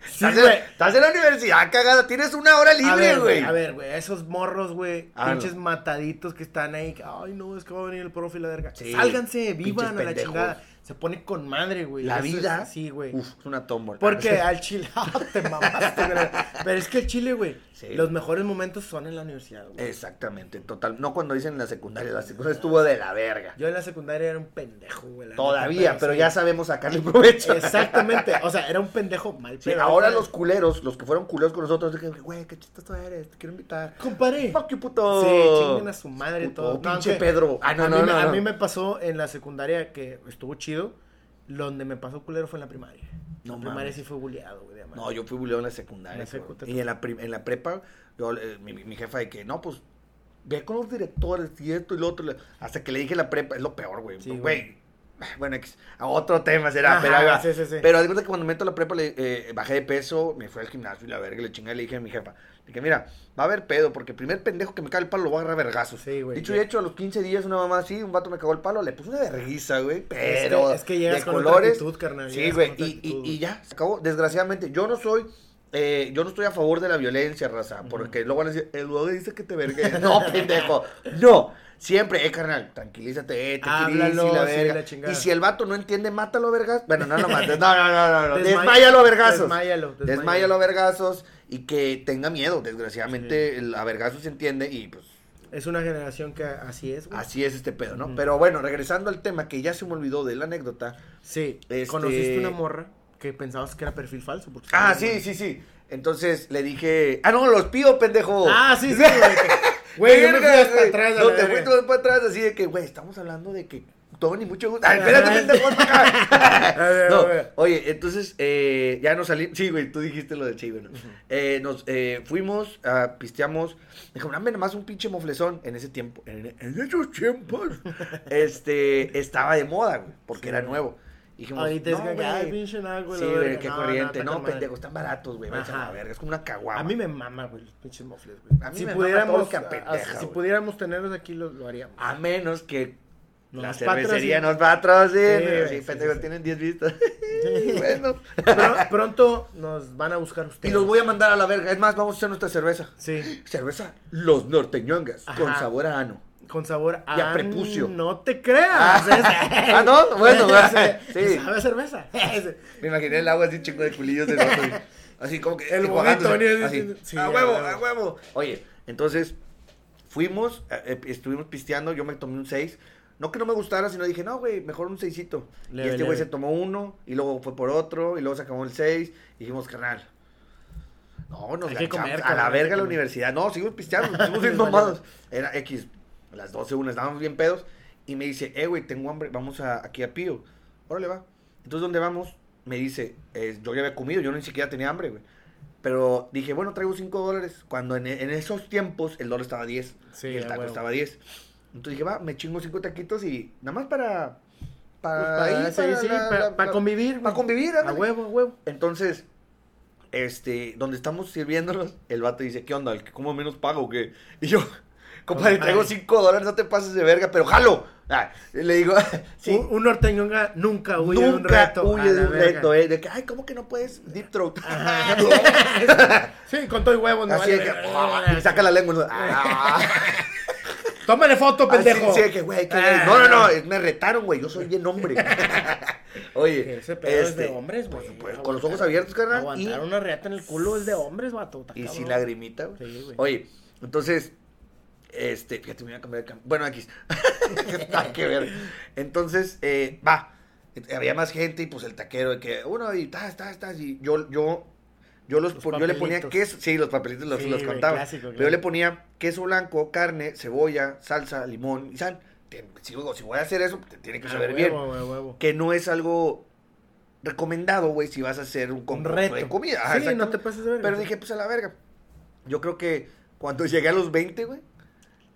Sí, estás, en, estás en la universidad, cagada, tienes una hora libre, güey. A ver, güey, esos morros, güey, Ah, pinches no. mataditos que están ahí, ay, no, es que va a venir el profe y la verga. Sí, Sálganse, vivan a la chingada. Se pone con madre, güey. La Eso es- vida. Sí, güey. Uf, es una tómbola. Porque al chile, <laughs> ah, te mamaste, güey. Pero es que el chile, güey, Sí. los mejores momentos son en la universidad, güey. Exactamente, total. No cuando dicen la secundaria, la secundaria estuvo de la verga. Yo en la secundaria era un pendejo, güey. neta, Todavía, pero sí. ya sabemos sacarle provecho. Exactamente, o sea, era un pendejo mal Sí, ahora los culeros, los que fueron culeros con nosotros, que, güey, qué chistoso eres, te quiero invitar. Compadre. Fuck you, puto. Sí, chinguen a su madre Puto, todo. Pinche Pedro. Ah, no, a no, mí, no, me- no. A mí me pasó en la secundaria que estuvo chido. Donde me pasó culero fue en la primaria. No la primaria sí fue bulleado, güey. No, yo fui buleado en la secundaria. En la secu y en la, en prepa, yo, eh, mi, mi jefa de que, no, pues, ve con los directores y esto y lo otro. Hasta que le dije la prepa, es lo peor, güey. Sí, güey. Bueno, a otro tema será, Ajá, pero sí, sí, sí. Pero haz de cuenta que cuando meto la prepa, le, eh, bajé de peso, me fui al gimnasio y la verga, le chingué, le dije a mi jefa, le dije, mira, va a haber pedo, porque el primer pendejo que me cae el palo lo voy a agarrar a vergazos. Sí, güey. Dicho y hecho, a los 15 días, una mamá así, un vato me cagó el palo, le puse una verguiza, güey, pero es que, es que llegas de con colores. actitud, carnal. Sí, güey, y, y, y ya, se acabó. Desgraciadamente, yo no soy, eh, yo no estoy a favor de la violencia, raza, porque luego van a decir, el luego dice que te vergue. <laughs> No, pendejo, no. Siempre, eh, carnal, tranquilízate, eh, te Háblalo, y la sí, verga. la chingada. y si el vato no entiende, mátalo vergas. Bueno, no lo mates, no, no, no, no, no. <laughs> Desmay- Desmáyalo a vergazos. Desmáyalo. Desmáyalo a vergazos y que tenga miedo. Desgraciadamente, el a vergazos se entiende y pues Es una generación que así es, güey. así es este pedo, ¿no? Pero bueno, regresando al tema que ya se me olvidó de la anécdota. Sí. Este- Conociste una morra que pensabas que era perfil falso. porque Ah, sí, sí, sí. Entonces le dije, ah, no, los pido, pendejo. Ah, sí, sí, <laughs> güey. Güey, yo me fui hasta atrás. No, te verga. fui todo para atrás, así de que, güey, estamos hablando de que Tony, mucho gusto. Ay, espérate, pendejo, acá. <laughs> no, oye, entonces, eh, ya nos salimos. Sí, güey, tú dijiste lo de Chivo, ¿no? eh, nos eh, fuimos, uh, pisteamos. Dijo, dame nomás un pinche moflezón. En ese tiempo, en, en esos tiempos, <laughs> este, estaba de moda, güey, porque sí, era nuevo. Dijimos, Ahorita no, es que, güey. ay, pinche nada, güey. Sí, güey, qué No, corriente. No, madre. pendejo, están baratos, güey. Váyanse a la verga. Es como una caguama. A mí me mama, güey, los pinches mofles, güey. A mí si me mama pudiéramos, todo lo que a- apendeja, si pudiéramos tenerlos aquí, lo, lo haríamos. A menos que Nos la cervecería nos patrocine. Sí, Sí, güey, sí, tienen 10 vistas. <laughs> bueno. Pro- pronto nos van a buscar Y ustedes. los voy a mandar a la verga. Es más, vamos a hacer nuestra cerveza. Sí, Cerveza Los Norteñongas. Con sabor a ano. con sabor a... Y a prepucio. No te creas. Ah, <laughs> ¿no? Bueno. Sí. Sabe cerveza. <laughs> Me imaginé el agua así chingo de culillos de güey. Así como que. El bonito. Sí, a huevo. a huevo. Oye, entonces fuimos, eh, eh, estuvimos pisteando. Yo me tomé un 6. No que no me gustara, sino dije, no, güey, mejor un seisito. y Leve, este güey se tomó uno, y luego fue por otro, y luego se acabó el 6. Y dijimos, carnal. No, nos ganchamos comer, a la verga la universidad. No, seguimos pisteando, <laughs> seguimos bien mamados. Era X, a las 12, una, estábamos bien pedos. Y me dice, eh, güey, tengo hambre, vamos a, aquí a Pío. Órale, va. Entonces, ¿dónde vamos? Me dice, eh, yo ya había comido, yo ni siquiera tenía hambre, güey. Pero dije, bueno, traigo 5 dólares. Cuando en, en esos tiempos el dólar estaba a 10 Sí, y el taco huevo. estaba a 10. Entonces dije, va, me chingo 5 taquitos y nada más para... Para, sí, para sí, la- para, la- para la- convivir. para convivir, A ándale. huevo, a huevo. Entonces, este, donde estamos sirviéndolos, el vato dice, ¿qué onda? ¿El que como menos pago o qué? Y yo, <laughs> compadre, Ay. traigo 5 dólares, no te pases de verga, pero jalo. Ah, le digo, <laughs> sí, Un, un norteñonga nunca huye de un reto. a huye de un reto, eh, de que, ay, ¿cómo que no puedes deep throat? Ajá. <laughs> sí, con todo y huevos. No Así vale que, ah, y saca la lengua. ¿no? Ah. Tómale foto, Así, pendejo. sí, de que, güey, que, Ah. no, no, no, eh, me retaron, güey, yo soy bien hombre. <laughs> Oye, Ese pedo es este, de hombres, güey. pues, con los ojos abiertos, carnal, y, Aguantar una reata en el culo es de hombres, vato. y sin lagrimita, güey. Sí, güey. Oye, entonces, este, fíjate, me voy a cambiar de cam- Bueno, aquí. <laughs> Nada que ver. Entonces, eh, va. Había más gente y pues el taquero de que uno y ta, ta, ta, y yo, yo, yo los, Los yo le ponía queso, sí, los papelitos los, Sí, los clásico, Pero yo le ponía queso blanco, carne, cebolla, salsa, limón y sal. Si, si voy a hacer eso, te tiene que A saber huevo, bien. huevo. Que no es algo recomendado, güey, si vas a hacer un reto. de comida. Ajá, sí, no te pases de verga. Pero dije, pues a la verga. Yo creo que cuando <laughs> llegué a los 20, güey,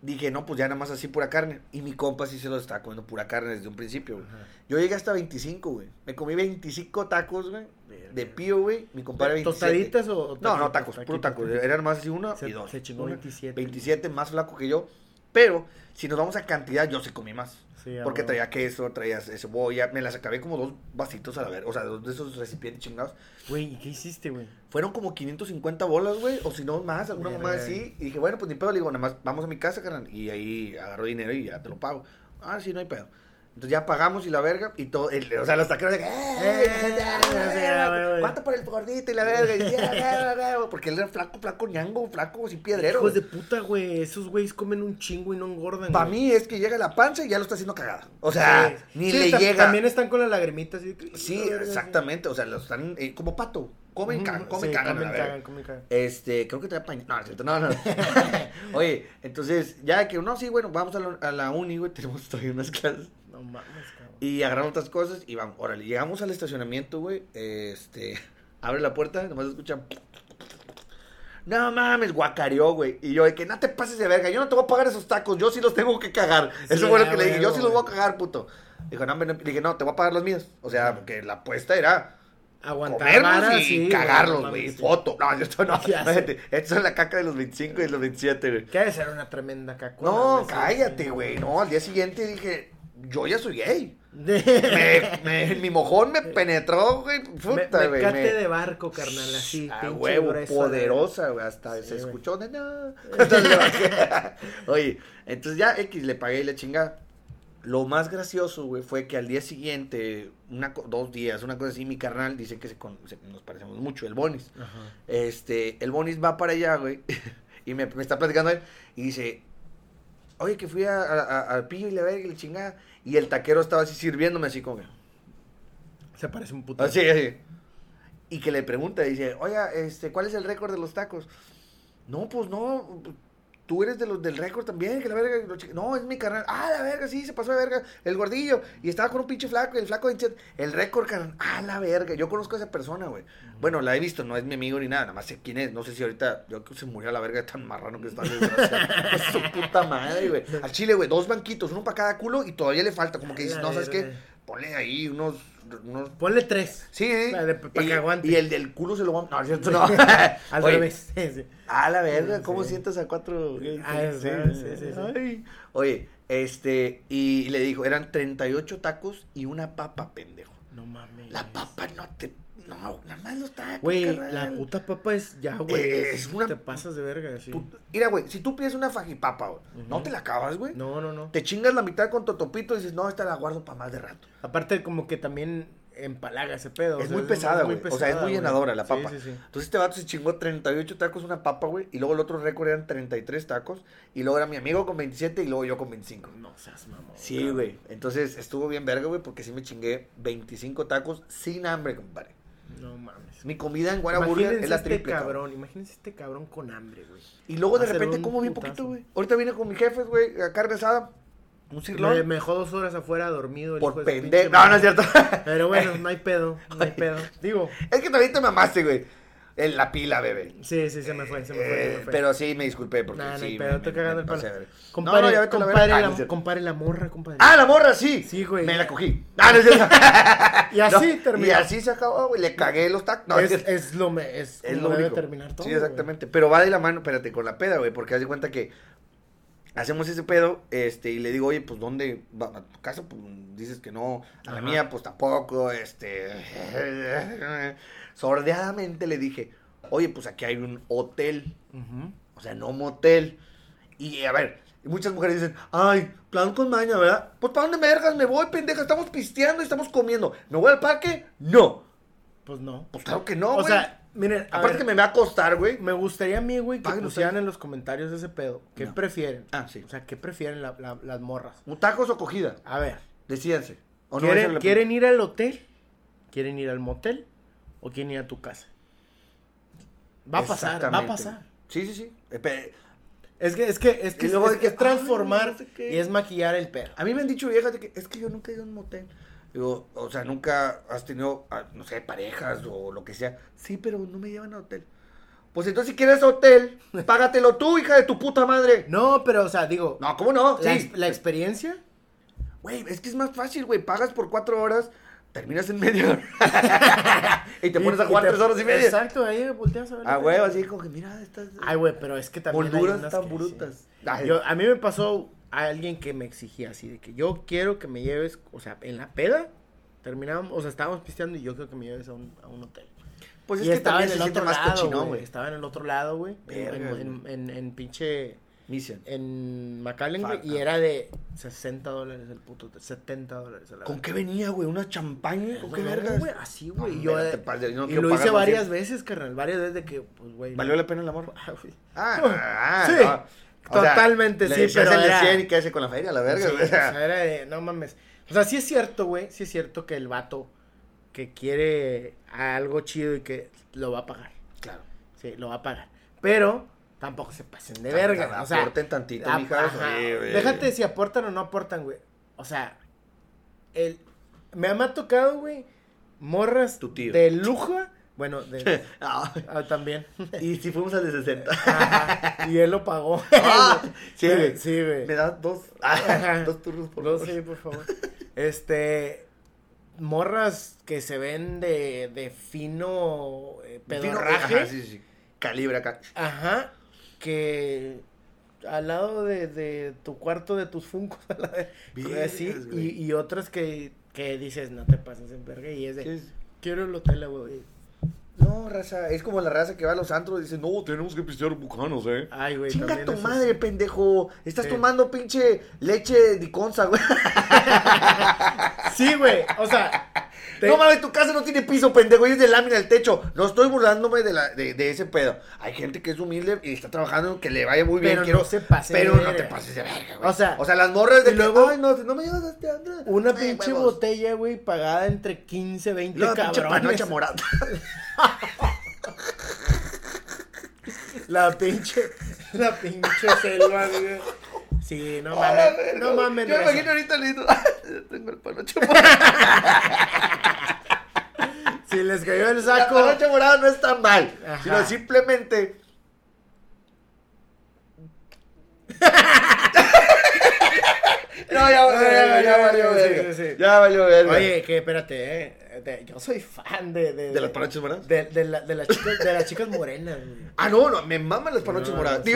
dije, no, pues ya nada más así pura carne. Y mi compa sí se lo estaba comiendo pura carne desde un principio, güey. Yo llegué hasta 25, güey. Me comí 25 tacos, güey. De pío, güey. Mi compadre 27. ¿Tostaditas o, o No, no, tacos, puro tacos. Eran más así uno Se- y dos. se chingó Una, 27. 27, más flaco que yo. Pero, si nos vamos a cantidad, yo sí comí más. Sí, Porque traía queso, traía cebolla. Me las acabé como dos vasitos a la verga. O sea, dos de esos recipientes chingados. Güey, ¿y qué hiciste, güey? Fueron como 550 bolas, güey, o si no más, alguna mamá así. Y dije, bueno, pues ni pedo, le digo, nada más vamos a mi casa, carnal. Y ahí agarro dinero y ya te lo pago. Ah, sí, no hay pedo. Entonces ya pagamos y la verga, y todo, el- o sea, los taqueros de. ¿Cuánto por el gordito y la verga? Y porque él era flaco, flaco, ñango, flaco, sin piedrero. Hijos de puta, güey. Esos güeyes comen un chingo y no engordan. Para mí es que llega la panza y ya lo está haciendo cagada. O sea, Sí. ni Sí, le ta- llega. También están con las lagrimitas. que- Sí, exactamente. O sea, lo están eh, como pato. Comen, cagan, comen, sí, cagan. comen, cagan, comen, cagan. Este, creo que traía pañal. No, es cierto, no, no. <laughs> Oye, entonces, ya que, no, sí, bueno, vamos a la, a la uni, güey, <laughs> tenemos todavía unas clases. No mames, cabrón. Y agarramos otras cosas y vamos, órale, llegamos al estacionamiento, güey, este, <laughs> abre la puerta, nomás escuchan. No mames, guacareó, güey. Y yo, de que no te pases de verga, yo no te voy a pagar esos tacos, yo sí los tengo que cagar. Sí, Eso fue lo a que le dije, yo sí los voy a cagar, puto. Dijo, no, no. dije, no, te voy a pagar los míos. O sea, porque la apuesta era Aguantar comerlos vara, y sí, cagarlos, güey. sí. Foto. No, esto no. <laughs> Fíjate, esto es la caca de los 25 y los 27, güey. Que debe ser una tremenda cacona. No, cállate, güey. No, al día siguiente dije, yo ya soy gay. Me, <laughs> me- mi mojón me penetró, güey. Me, Puta, güey. mecate me- de barco, carnal, así. A pinche huevo, poderosa, güey. Hasta Sí, se güey. escuchó de bajé. <laughs> <laughs> Oye, entonces ya X le pagué y le chingada. Lo más gracioso, güey, fue que al día siguiente, una, dos días, una cosa así, mi carnal dice que se con- se- nos parecemos mucho, el Bonis. Ajá. Este, el Bonis va para allá, güey, y me, me está platicando él, y dice, oye, que fui a- a- a- al pillo y le verga y le chingada, y el taquero estaba así sirviéndome así como, que, Se parece un puto. así, así, y que le pregunta, dice, oye, este, ¿cuál es el récord de los tacos? No, pues no, tú eres de los del récord también, que la verga. No, es mi carnal. Ah, la verga, sí, se pasó de verga. El gordillo. Y estaba con un pinche flaco, y el flaco de el récord, carnal. Ah, la verga. Yo conozco a esa persona, güey. Bueno, la he visto, no es mi amigo ni nada, nada más sé quién es. No sé si ahorita, yo creo que se murió a la verga de tan marrano que está <laughs> su puta madre, güey. Al chile, güey, dos banquitos, uno para cada culo y todavía le falta. Como que dices, no, ¿sabes qué? Ponle ahí unos. unos Ponle tres. Sí, ¿eh? La de- pa' y, que aguante. y el del culo se lo va a... No, es cierto, no. <laughs> Al Oye, revés. Sí. Ah, la verga, ¿cómo sí. sientas a cuatro gays? Ah, sí, sí, sí, sí. Ay. Oye, este, y le dijo, eran 38 tacos y una papa, pendejo. No mames. La papa no te, no, nada más los tacos, Güey, la puta papa es ya, güey. Es es una- Te pasas de verga, sí. Put- Mira, güey, si tú pides una fajipapa, güey, no te la acabas, güey. No, no, no. Te chingas la mitad con totopito y dices, no, esta la guardo para más de rato. Aparte, como que también empalaga ese pedo. o es sea, muy pesada, güey. O sea, es muy llenadora la Sí, papa. Sí, sí, Entonces este vato se chingó 38 tacos, una papa, güey. Y luego el otro récord eran 33 tacos. Y luego era mi amigo con 27 y luego yo con 25. No seas mamón. Sí, güey. Entonces estuvo bien verga, güey, porque sí me chingué 25 tacos sin hambre, compadre. No mames. Mi comida en Imagínense es la este triple, cabrón. cabrón. Imagínense este cabrón con hambre, güey. Y luego de repente como bien putazo. poquito, güey. Ahorita vine con mis jefes, güey, a carne asada, un cirlón. me dejó dos horas afuera dormido. el por pendejo. No, no es cierto. Pero bueno, no hay pedo. No hay pedo. Digo, es que también te mamaste, güey. En la pila, bebé. sí, sí, se me fue, se me fue. se Eh, me fue. pero sí, me disculpé porque Nah, sí. pedo, estoy cagando el palo. Compare, No, no, ya la compare, Ah, la, es cierto. compare la morra, compadre. Ah, la morra, sí. Sí, güey. Me la cogí. Ah, no. <laughs> Y así terminó. Y así se acabó, güey. Le cagué los tacos. No, es, es, es lo, me, es, es lo debe terminar todo. Sí, exactamente. Pero va de la mano, espérate, con la peda, güey. Porque haz de cuenta que hacemos ese pedo, este, y le digo, oye, pues, ¿dónde? Va? ¿A tu casa? Pues, dices que no. A la Ajá. mía, pues, tampoco, este... <laughs> Sordeadamente le dije, oye, pues, aquí hay un hotel. O sea, no motel. Y a ver, muchas mujeres dicen, ay, plan con maña, ¿verdad? Pues ¿para dónde me vergas? Me voy, pendeja, estamos pisteando y estamos comiendo. ¿Me voy al parque? No. Pues no. Pues claro que no, o sea, miren, Aparte ver, que me va a costar, güey. me gustaría a mí, güey, que pusieran en los comentarios ese pedo. ¿Qué No. prefieren? Ah, sí. O sea, ¿qué prefieren la- la- las morras? ¿Un tacos o cogida? A ver, Decídanse. ¿O no? ¿quieren, la- ¿quieren ir al hotel? ¿Quieren ir al motel? ¿O quieren ir a tu casa? Va a pasar, va a pasar. Sí, sí, sí. Es que es, que, es, que, luego es, de que, es transformar no sé y es maquillar el pedo. A mí me han dicho viejas de que es que yo nunca he ido a un motel. Digo, o sea, nunca has tenido, no sé, parejas o lo que sea. Sí, pero no me llevan a hotel. Pues entonces si quieres hotel, <laughs> págatelo tú, hija de tu puta madre. No, pero, o sea, digo, No, ¿cómo no? la, Sí. la experiencia Güey, es que es más fácil, güey. Pagas por cuatro horas, terminas en media <laughs> hora. y te pones a y jugar te- tres horas y media. Exacto, ahí volteas a ver. Ah, güey, así como que mira, estas Ay, güey, pero es que también. molduras tan que brutas. sí. Ay, Yo, a mí me pasó a alguien que me exigía así, de que yo quiero que me lleves, o sea, en la peda, terminábamos, o sea, estábamos pisteando y yo quiero que me lleves a un, a un hotel. pues es que estaba también en se el siente otro más lado, cochinón, güey. Estaba en el otro lado, güey. En, en, en, en pinche, Mission. en McAllen, güey, y era de 60 dólares el puto, hotel, 70 dólares ¿Con verga. qué venía, güey? ¿Una champaña? ¿Con qué No, vergas? güey, así, güey. Y yo, padre, no y lo hice varias veces, carnal. Varias veces de que, pues, güey. ¿Valió la pena el amor? Ah, güey. Ah, <laughs> ah, Sí. O sea, totalmente, le sí, decías pero el de era- 100 y qué hace con la feria, la verga, Sí, güey. o sea, era de, no mames. O sea, sí es cierto, güey. Sí es cierto que el vato que quiere algo chido y que lo va a pagar. Claro. Sí, lo va a pagar. Pero tampoco se pasen de verga. O sea, aporten tantito, mijas. Déjate si aportan o no aportan, güey. O sea, el, me, me ha tocado, güey, morras Tu tío. de lujo. Bueno, de, <laughs> Ah, ah, también. y si fuimos al de 60. Ajá, y él lo pagó. <laughs> Ah, sí, güey. Sí, güey. Me das dos, <laughs> ah, dos turnos por No, favor. sí, por favor. Este. Morras que se ven de, de fino eh, Fino, pedorraje. ajá, sí, sí. Calibre acá. Ajá. Que al lado de, de tu cuarto de tus funcos. <laughs> Así, y, y otras que, que dices, no te pases en verga. Y es de, es- quiero el hotel, güey. No, raza, es como la raza que va a los antros y dice, no, tenemos que pistear bucanos, eh. Ay, güey. Chinga tu madre, pendejo. Estás Sí. tomando pinche leche diconza, güey. <laughs> Sí, güey. O sea. Te- No mames, tu casa no tiene piso, pendejo, y es de lámina el techo. No estoy burlándome de, la, de, de ese pedo. Hay gente que es humilde y está trabajando, que le vaya muy bien. Pero quiero- no se pase de Pero no te pases de verga, güey. O sea, o sea, las morras de luego- ay, no, no me llevas a este antro. Una Ay, pinche huevos. botella, güey, pagada entre 15, 20 La pinche cabrones. panocha morada. <laughs> La pinche, La pinche selva, güey. Sí, no A la mames. No mames. Yo me imagino ahorita listo. <laughs> Tengo el panoche <laughs> Si les cayó el <laughs> La saco. panoche morada no está mal, Ajá. sino simplemente. no, ya valió verga, ya valió verga. sí, sí. Ya valió verga. Oye, que espérate, eh. de- yo soy fan de. ¿De, ¿De las panoches moradas? De, de, la- de las chicas, de las chicas morenas, güey. Ah, no, no, me maman las panoches No, moradas. sí.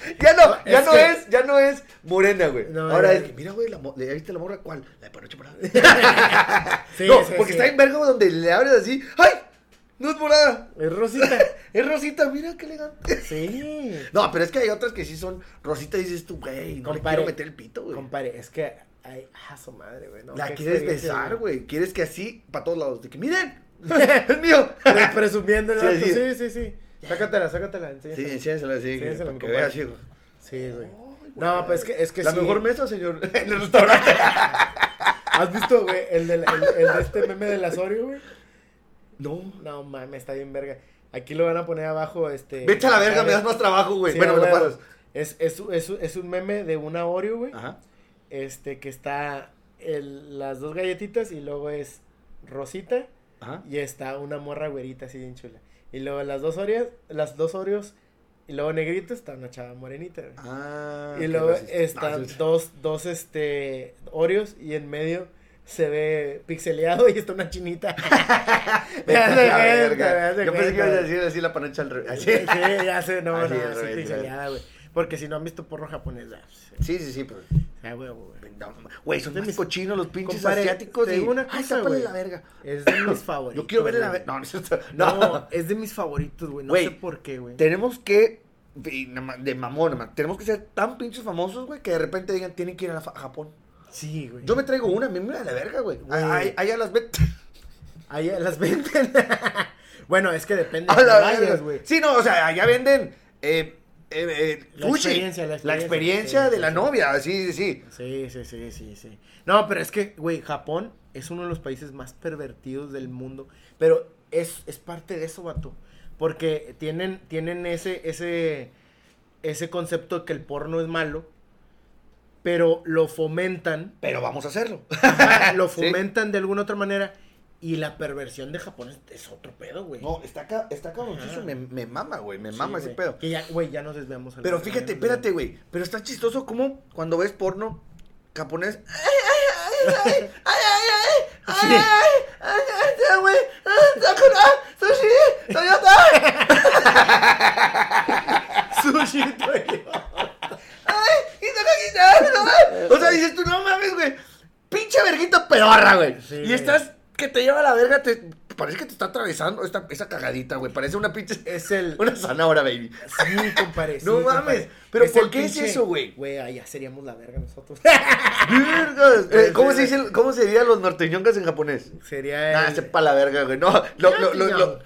<laughs> Ya no, ya Es no que- es, ya no es morena, güey. No, Ahora ya- es que, mira, güey, la, ¿le viste la morra cuál? La de panoche morada. <laughs> Sí, no, sí, porque sí. está en verga donde le abres así. ¡Ay! No es morada. Es Rosita. <laughs> Es rosita, mira qué elegante. Sí. No, pero es que hay otras que sí son rosita y dices tú, güey, no le Compadre, quiero meter el pito, güey. Compadre, es que. Ay, ah, su madre, güey. no, La quieres besar, güey. Quieres que así, para todos lados. De que, miren, es mío. Pre- Presumiendo Sí, sí. Sí, sí, sí. Sácatela, sácatela. Sí, enséñasela. enséñasela Sí, que, ese lo para que compadre. vea así, güey. Sí, güey. No, pues es que, es que La sí. mejor mesa, señor, <laughs> en el restaurante. ¿Has visto, güey, el, del- el, el de este meme del Asorio, güey? No. No, mames, está bien verga. Aquí lo van a poner abajo, este... Vete a la verga, me das más trabajo, güey. Sí, bueno, me lo güey, pasas. Es, es, es, es un meme de una Oreo, güey. Ajá. Este, que está el, las dos galletitas y luego es rosita Ajá. y está una morra güerita así bien chula. Y luego las dos Oreos, las dos Oreos y luego negrito está una chava morenita, güey. Ah. y luego están sí. dos, dos, este, Oreos y en medio se ve pixeleado y está una chinita. Vete a la verga. cuenta, me hace Yo pensé que ibas a decir así la panocha al revés. Sí, ya sé, no, <laughs> Así no, es, así revés, pixeleada, güey. Porque si no han visto porro japonés, ya, Sí, sí, sí, pero. ya, güey, güey. No, Güey, son De mis- cochinos los pinches asiáticos. te y- digo una Ay, cosa, güey. la verga. Es de mis <laughs> favoritos. Yo quiero ver la verga. No, <laughs> no. No, es de mis favoritos, güey. No sé por qué, güey. Tenemos que. De mamón, más, Tenemos que ser tan pinches famosos, güey, que de repente digan, tienen que ir a, la Japón. Sí, güey. Yo me traigo una, a mí me da la verga, güey. Allá las ven. Ahí las venden. <laughs> bueno, es que depende de güey. Sí, no, o sea, allá venden. Eh, eh, eh, La experiencia, la La experiencia. Sí, de sí, la sí. novia, sí, sí, sí. Sí, sí, sí, sí, sí. No, pero es que, güey, Japón es uno de los países más pervertidos del mundo. Pero es, es parte de eso, vato. Porque tienen, tienen ese, ese, ese concepto de que el porno es malo. Pero lo fomentan. Pero vamos a hacerlo. ajá, lo <laughs> fomentan de alguna otra manera. Y la perversión de Japón es, otro pedo, güey. No, está acá, está acá, Ajá. me, me mama, güey, me Sí, mama ese pedo. Que ya, güey, ya nos desviamos. Pero fíjate, espérate, güey. Pero está chistoso como cuando ves porno japonés. ¡Ay, ay, ay, ay! ¡Ay, ay, ay! ¡Ay, Sí. ay, ay! ¡Ay, ay, ay, güey! ¡Ah, sakura! ¡Sushi! ¡Toyota! Sushi, güey. ¡Ay! ¡No! O sea, dices tú, no mames, güey. Pinche verguita pedorra, güey. Y estás que te lleva a la verga, te... parece que te está atravesando esta, esa cagadita, güey. Parece una pinche. Es el. <laughs> Una zanahoria, baby. Sí, compadre. <laughs> sí, No mames, compadre. pero Es ¿por el qué es eso, güey? Güey, allá seríamos la verga nosotros. <laughs> Vergas. Eh, ¿Cómo se dice, cómo se dirían los norteñongas en japonés? Sería el. Ah, sepa la verga, güey. No, lo, lo, lo.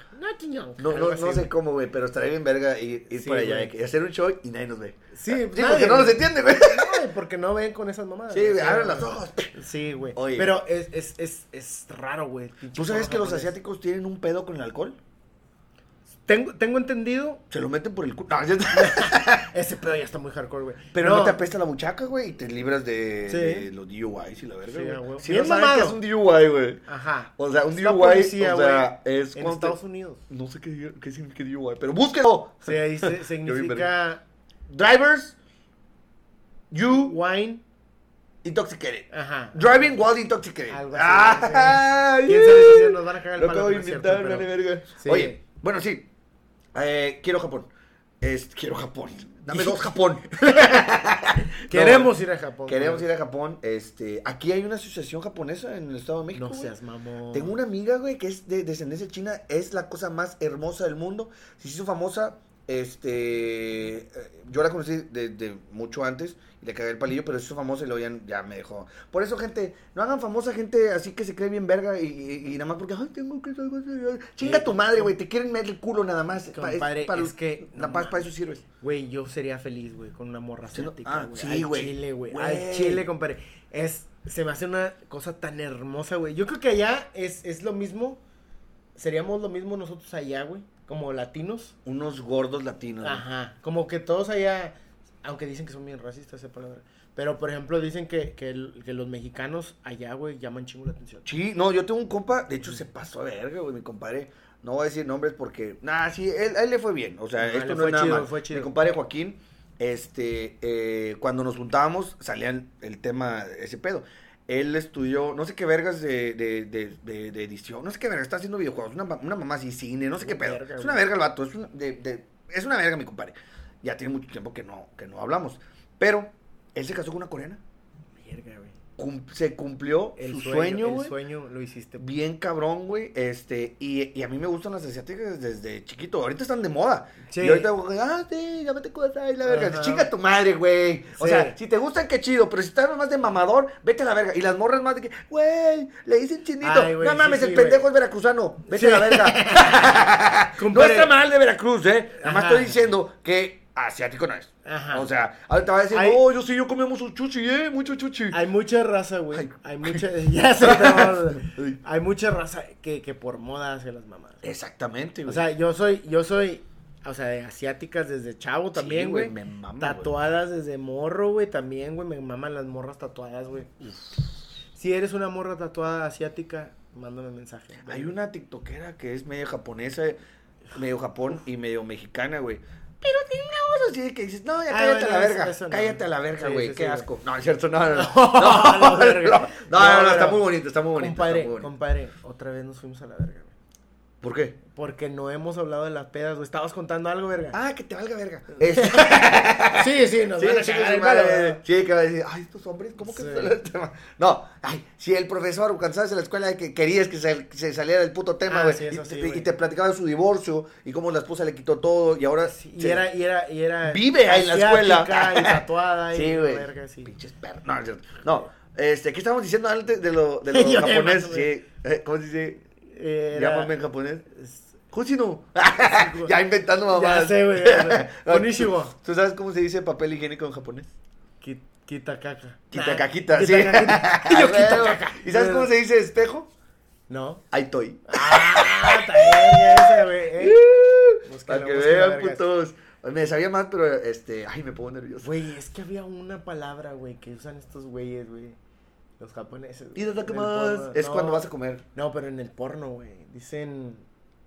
No, no, no sé cómo, güey, pero estaría bien verga ir, ir Sí, por allá y hacer un show y nadie nos ve. Sí, Sí, nadie, porque no nos entiende, güey. Porque no ven con esas mamadas. Sí, güey. abren los ojos. Sí, güey. Pero es, es, es, es raro, güey. ¿Tú sabes que los asiáticos tienen un pedo con el alcohol? Tengo, tengo entendido. Se lo meten por el culo. No, <laughs> Ese pedo ya está muy hardcore, güey. Pero no. te apesta la buchaca, güey, y te libras de, Sí. de los DUIs y la verga, Sí, güey. si Bien no mamado. es un DUI, güey. Ajá. O sea, un DUI, policía, o sea, güey, es En te- Estados Unidos. No sé qué, qué significa DUI, pero búsquelo. Sí, ahí se- <laughs> significa Drivers, you wine. intoxicated. Ajá. Driving while intoxicated. Algo así, Ah, <laughs> ¿Quién sabe si nos van a cagar el Lo palo? acabo de inventar, verga. Oye, bueno, sí. Eh, quiero Japón. Es, quiero Japón. Dame dos <laughs> Japón. <laughs> Queremos ir a Japón. Queremos güey. ir a Japón. Este, aquí hay una asociación japonesa en el Estado de México. No güey. seas mamón. Tengo una amiga, güey, que es de descendencia china. Es la cosa más hermosa del mundo. Se hizo famosa. Este. eh, Yo la conocí desde mucho antes. Y le cagué el palillo, pero se hizo famosa y luego ya, ya me dejó. Por eso, gente, no hagan famosa gente así que se cree bien verga. Y, y- y nada más porque, ay, tengo que. Chinga tu madre, güey. Te quieren meter el culo nada más. Pa- Compadre, para- es que- La paz, para eso sirves. Güey, yo sería feliz, güey, con una morra asiática, ah, güey. sí, güey. Chile, güey. Güey. Al chile, compadre. Es, se me hace una cosa tan hermosa, güey. Yo creo que allá es, es lo mismo seríamos lo mismo nosotros allá, güey, como latinos. Unos gordos latinos. Ajá, como que todos allá, aunque dicen que son bien racistas esa palabra, pero por ejemplo dicen que, que, los mexicanos allá, güey, llaman chingo la atención. Sí, no, yo tengo un compa, de hecho se pasó a verga, güey, mi compadre. No voy a decir nombres porque, nah, sí, él, él le fue bien. O sea, esto no fue es nada chido, mal. fue chido. Mi compadre Joaquín, este, eh, cuando nos juntábamos, salían el tema, ese pedo. Él estudió, no sé qué vergas de, de, de, de, de edición, no sé qué verga, está haciendo videojuegos, una, ma- una mamá así, cine, no sé qué pedo. Verga, es una verga el vato, es una, de, de- es una verga mi compadre. Ya tiene mucho tiempo que no, que no hablamos. Pero él se casó con una coreana. Verga, güey. Cum- se cumplió El su sueño, sueño, el güey sueño lo hiciste. bien cabrón, güey. Este, y, y a mí me gustan las asiáticas desde chiquito. Ahorita están de moda. Sí. Y ahorita, güey, ah, sí, ya vete cosas y la verga. Ajá. Chinga tu madre, güey. O sea, si te gustan, qué chido. Pero si estás más de mamador, vete a la verga. Y las morras más de que, güey, le dicen chinito. Ay, güey, no mames, el pendejo güey. es veracruzano. Vete a la verga. no está mal de Veracruz, ¿eh? Nada más estoy diciendo que asiático no es. Ajá. O sea, ahorita va a decir, Hay- no, yo sí, yo comemos un chuchi, ¿eh? Mucho chuchi. Hay mucha raza, güey. Ay. Hay mucha. <laughs> Ya se te va. Ay. Hay mucha raza que, que por moda hace las mamás. Exactamente, güey. O sea, yo soy, yo soy, o sea, de asiáticas desde chavo también, güey. me mama, güey. Tatuadas desde morro, güey, también, güey. Me maman las morras tatuadas, güey. Si eres una morra tatuada asiática, mándame mensaje. Hay una tiktokera que es medio japonesa, medio Japón y medio mexicana, güey. Pero tiene una voz así que dices, no, ya Ah, cállate bueno, a la verga, eso cállate a la verga, güey, sí, qué sí, asco. No, es cierto, no, no, no. <laughs> No, No, no, no, no, no, está muy bonito, está muy bonito, compadre, compadre, otra vez nos fuimos a la verga. ¿Por qué? Porque no hemos hablado de las pedas, güey. Estabas contando algo, verga. Ah, que te valga verga. Es- <laughs> sí, sí, nos Sí, van a sí, cagar madre, que va a decir, ay, estos hombres, ¿cómo que Sí. el tema? No, ay, si el profesor, cuando estabas en la escuela, de que querías que se, que se saliera el puto tema, Ah, güey, sí, eso y, sí, te- y te platicaba de su divorcio y cómo la esposa le quitó todo y ahora... Sí, y se- era, y era, y era. Vive ahí en la escuela. Y <laughs> tatuada y verga, sí. Pinches perros. No, es cierto. No, este, ¿qué estábamos diciendo antes de lo, de lo <laughs> japonés? Sí, eh, ¿Cómo se dice? Era- Llámame en japonés. <laughs> güey. ya inventando mamadas. Ya sé, <laughs> güey. Konnichiwa. ¿Tú sabes cómo se dice papel higiénico en japonés? Quita caca. Quita caquita, quita sí. <laughs> Yo Huevo. caca. ¿Y sabes cómo se dice espejo? No. Aitoy. Ah, está bien, ese, güey. ¿eh? Para que vean, putos. Me sabía más, pero este, ay, me pongo nervioso. Güey, es que había una palabra, güey, que usan estos güeyes, güey. Los japoneses. ¿Y En qué el más? porno. Es No, cuando vas a comer. No, pero en el porno, güey. Dicen.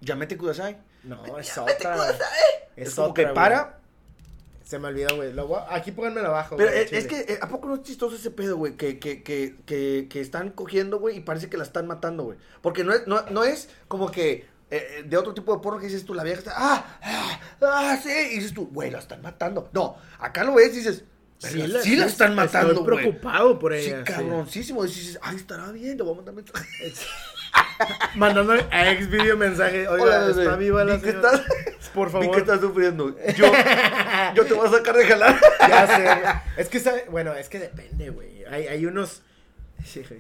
Yamete kudasai. No, <laughs> es Yamete otra. kudasai. Es, como otra, que güey. para. Se me olvidó, güey. Lo Aquí pónganmelo abajo. Pero güey, es, es que, eh, ¿a poco no es chistoso ese pedo, güey? Que, que, que, que, que están cogiendo, güey, y parece que la están matando, güey. Porque no es, no, no es como que eh, de otro tipo de porno que dices tú, la vieja está, ah, ah, ah, sí, y dices tú, güey, la están matando. No, acá lo ves y dices, sí, la, sí la están matando, Estoy preocupado por Sí, ella. sí. cabroncísimo. Y dices, ay, estará bien, le voy a mandar mensaje. <laughs> Mandando a ex video mensaje. Oiga, Hola, bebé. está viva la señora? estás- Por <laughs> favor. que estás sufriendo. Yo, <laughs> yo te voy a sacar de jalar. Ya sé. Es que, sabe- bueno, es que depende, güey. Hay, hay unos.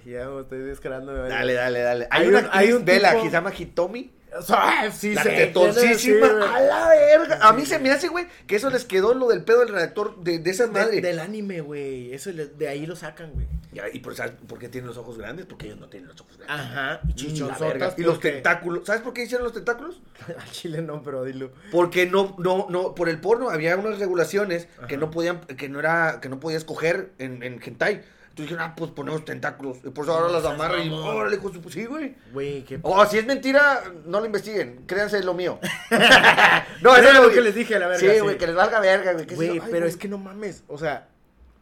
Ya me estoy descarando. Dale, dale, dale. Hay, Hay una un- hay un vela tipo- que se llama Hitomi. O sea, sí, La tetoncísima. a la verga. A mí se me hace, güey, que eso les quedó lo del pedo del redactor de, de esa madre. De- del anime, güey. Eso de ahí lo sacan, güey. ¿Y por, ¿sabes por qué tienen los ojos grandes? Porque ellos no tienen los ojos grandes. Ajá. Y chichonzotas. y los tentáculos. ¿Sabes por qué hicieron los tentáculos? <laughs> Al chile no, pero dilo. Porque no, no, no, por el porno había unas regulaciones que no podían, que no era, que no podías coger en, en hentai. Entonces dijeron, ah, pues ponemos tentáculos. Y por eso ahora No las seas amarran y, órale, hijo pues sí, güey. Güey, qué. O si es mentira, no lo investiguen. Créanse lo mío. <laughs> no, Eso es lo que les dije a la verga. Sí, güey, que les valga verga, güey. Güey, pero es que no mames. O sea,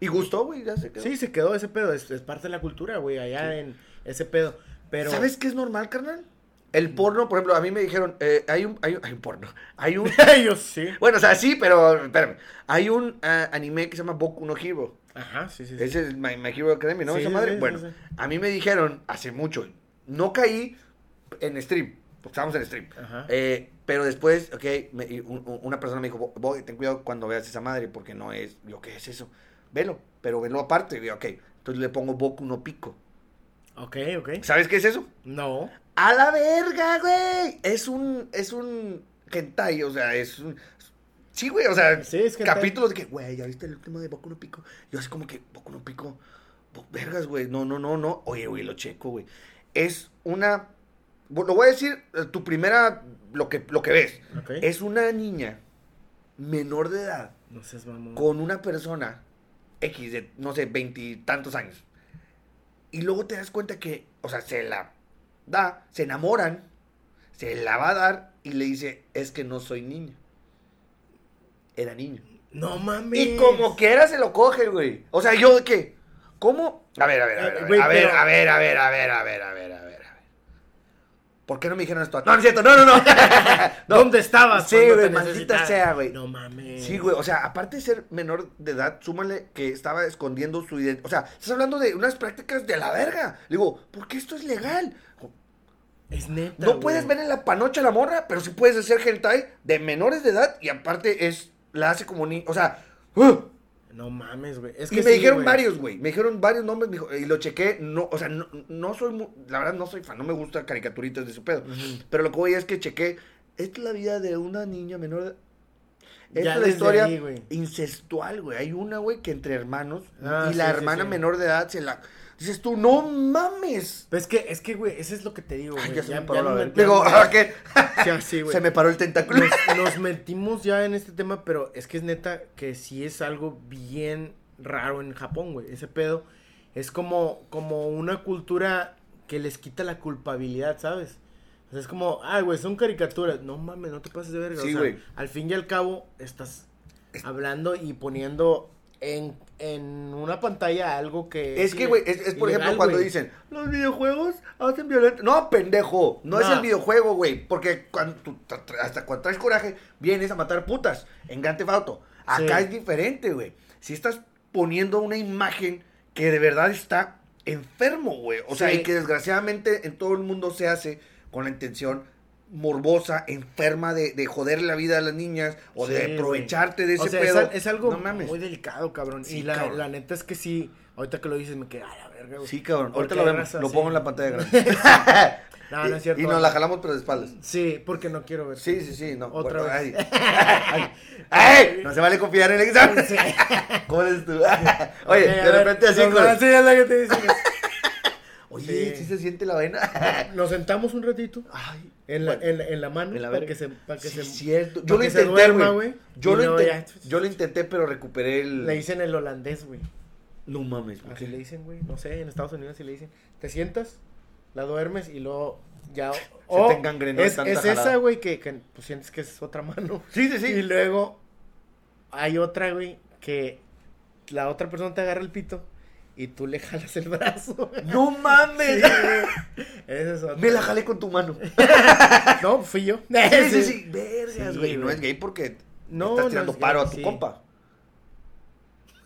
Y gustó, güey, ya se quedó. sí, se quedó ese pedo. Es, es parte de la cultura, güey, allá en ese pedo. Pero. ¿Sabes qué es normal, carnal? El porno, por ejemplo, a mí me dijeron, eh, hay un, hay un, hay un porno, hay un, <laughs> Ellos sí. bueno, o sea, sí, pero, espérame, hay un ah, anime que se llama Boku no Hero, Ajá, sí, sí. sí. ese es My, My Hero Academy, ¿no? Sí, Esa madre, sí, bueno, sí, a mí me dijeron hace mucho, no caí en stream, porque estábamos en stream, Ajá. eh, pero después, ok, me- un- una persona me dijo, voy, ten cuidado cuando veas esa madre, porque no es, yo, ¿qué es eso? Velo, pero velo aparte, y yo, ok, entonces le pongo Boku no Pico, Ok, ok. ¿sabes qué es eso? No. ¡A la verga, güey! Es un, es un hentai, o sea, es un... Sí, güey, o sea, Sí, es hentai. capítulos de que, güey, ¿ya viste el último de Boku no Pico? Yo así como que, Boku no Pico, bo- vergas, güey, no, no, no, no. Oye, güey, lo checo, güey. Es una lo voy a decir, eh, tu primera, lo que, lo que ves, es una niña menor de edad No seas mamón. con una persona X de, no sé, veintitantos años. Y luego te das cuenta que, o sea, se la da, se enamoran, se la va a dar y le dice, es que no soy niña. Era niño. No mames. Y como quiera se lo coge, güey. O sea, yo de qué? ¿Cómo? A ver, a ver, a ver, a ver, a ver, a ver, a ver, a ver, a ver, a ver. ¿Por qué no me dijeron esto? No, no es cierto, no, no, no. ¿Dónde estabas? Sí, güey, maldita sea, güey. No mames. Sí, güey, o sea, aparte de ser menor de edad, súmale que estaba escondiendo su identidad. O sea, estás hablando de unas prácticas de la verga. Le digo, ¿por qué esto es legal? Es neta. No puedes ver en la panocha la morra, pero sí puedes hacer hentai de menores de edad y aparte es, la hace como ni, o sea, ¡uh! No mames, güey. Es y que me sí, dijeron varios, güey, me dijeron varios nombres me dijo- y lo chequé, no, o sea, no, no soy, mu- la verdad no soy fan, no me gusta caricaturitas de su pedo, pero lo que voy es que chequé, esta es la vida de una niña menor de esta es la historia ahí, incestual, güey. Hay una, güey, que entre hermanos Ah, y la sí, hermana sí. menor de edad se la... Dices tú, no mames. Es que, es que, güey, eso es lo que te digo, Ay, güey. ya se Ya- me paró ya la Digo, ¿ah, <laughs> ¿qué? <laughs> Sí, así, güey. Se me paró el tentáculo. nos, nos metimos ya en este tema, pero es que es neta que sí es algo bien raro en Japón, güey. Ese pedo es como, como una cultura que les quita la culpabilidad, ¿sabes? O sea, es como, ay, güey, son caricaturas. No mames, no te pases de verga. Sí, o sea, al fin y al cabo, estás hablando y poniendo en, en una pantalla algo que... Es que, güey, es, es, por ejemplo cuando dicen, los videojuegos hacen violento. No, pendejo, no, es el videojuego, güey. Porque cuando tú hasta cuando traes coraje, vienes a matar putas en Grand Theft Auto. Acá Sí. es diferente, güey. Si estás poniendo una imagen que de verdad está enfermo, güey. O sea, y que desgraciadamente en todo el mundo se hace con la intención morbosa, enferma de, de joder la vida a las niñas o Sí, de güey. aprovecharte de ese O sea, pedo. es, al- es algo No mames. muy delicado, cabrón. Sí, y la, cabrón. la neta es que sí, ahorita que lo dices me queda a la verga, güey. Sí, cabrón. Ahorita lo vemos. Lo así. pongo en la pantalla <laughs> grande. No, no es cierto. Y nos la jalamos pero de espaldas. Sí, porque no quiero ver. Sí, sí, sí. No. Otra Bueno, vez. ay. <laughs> Ay, ay, No se vale confiar en el examen. Sí. <laughs> ¿Cómo eres tú? Oye, de ver, repente así con... van a enseñar la que te dicen. Oye, Sí. ¿sí se siente la vena? Nos sentamos un ratito Ay. En la, bueno, en, la- en la mano en la para que se, para que sí, se cierto. Yo lo se intenté, duerma, güey. güey, Yo, ya- yo lo intenté, pero recuperé el... le dicen el holandés, güey. No mames. ¿por Así le dicen, güey. No sé, en Estados Unidos sí le dicen. Te sientas, la duermes y luego ya. o te engangrenó de es, tanta es esa, güey, que, que pues sientes que es otra mano. Sí, sí, sí. Y luego hay otra, güey, que la otra persona te agarra el pito y tú le jalas el brazo. No mames. Sí, es. Me la jalé con tu mano. <laughs> No, fui yo. Sí, <laughs> sí, sí. Vergas, Sí, güey. No es gay porque No, estás no tirando es paro gay, a tu sí. compa.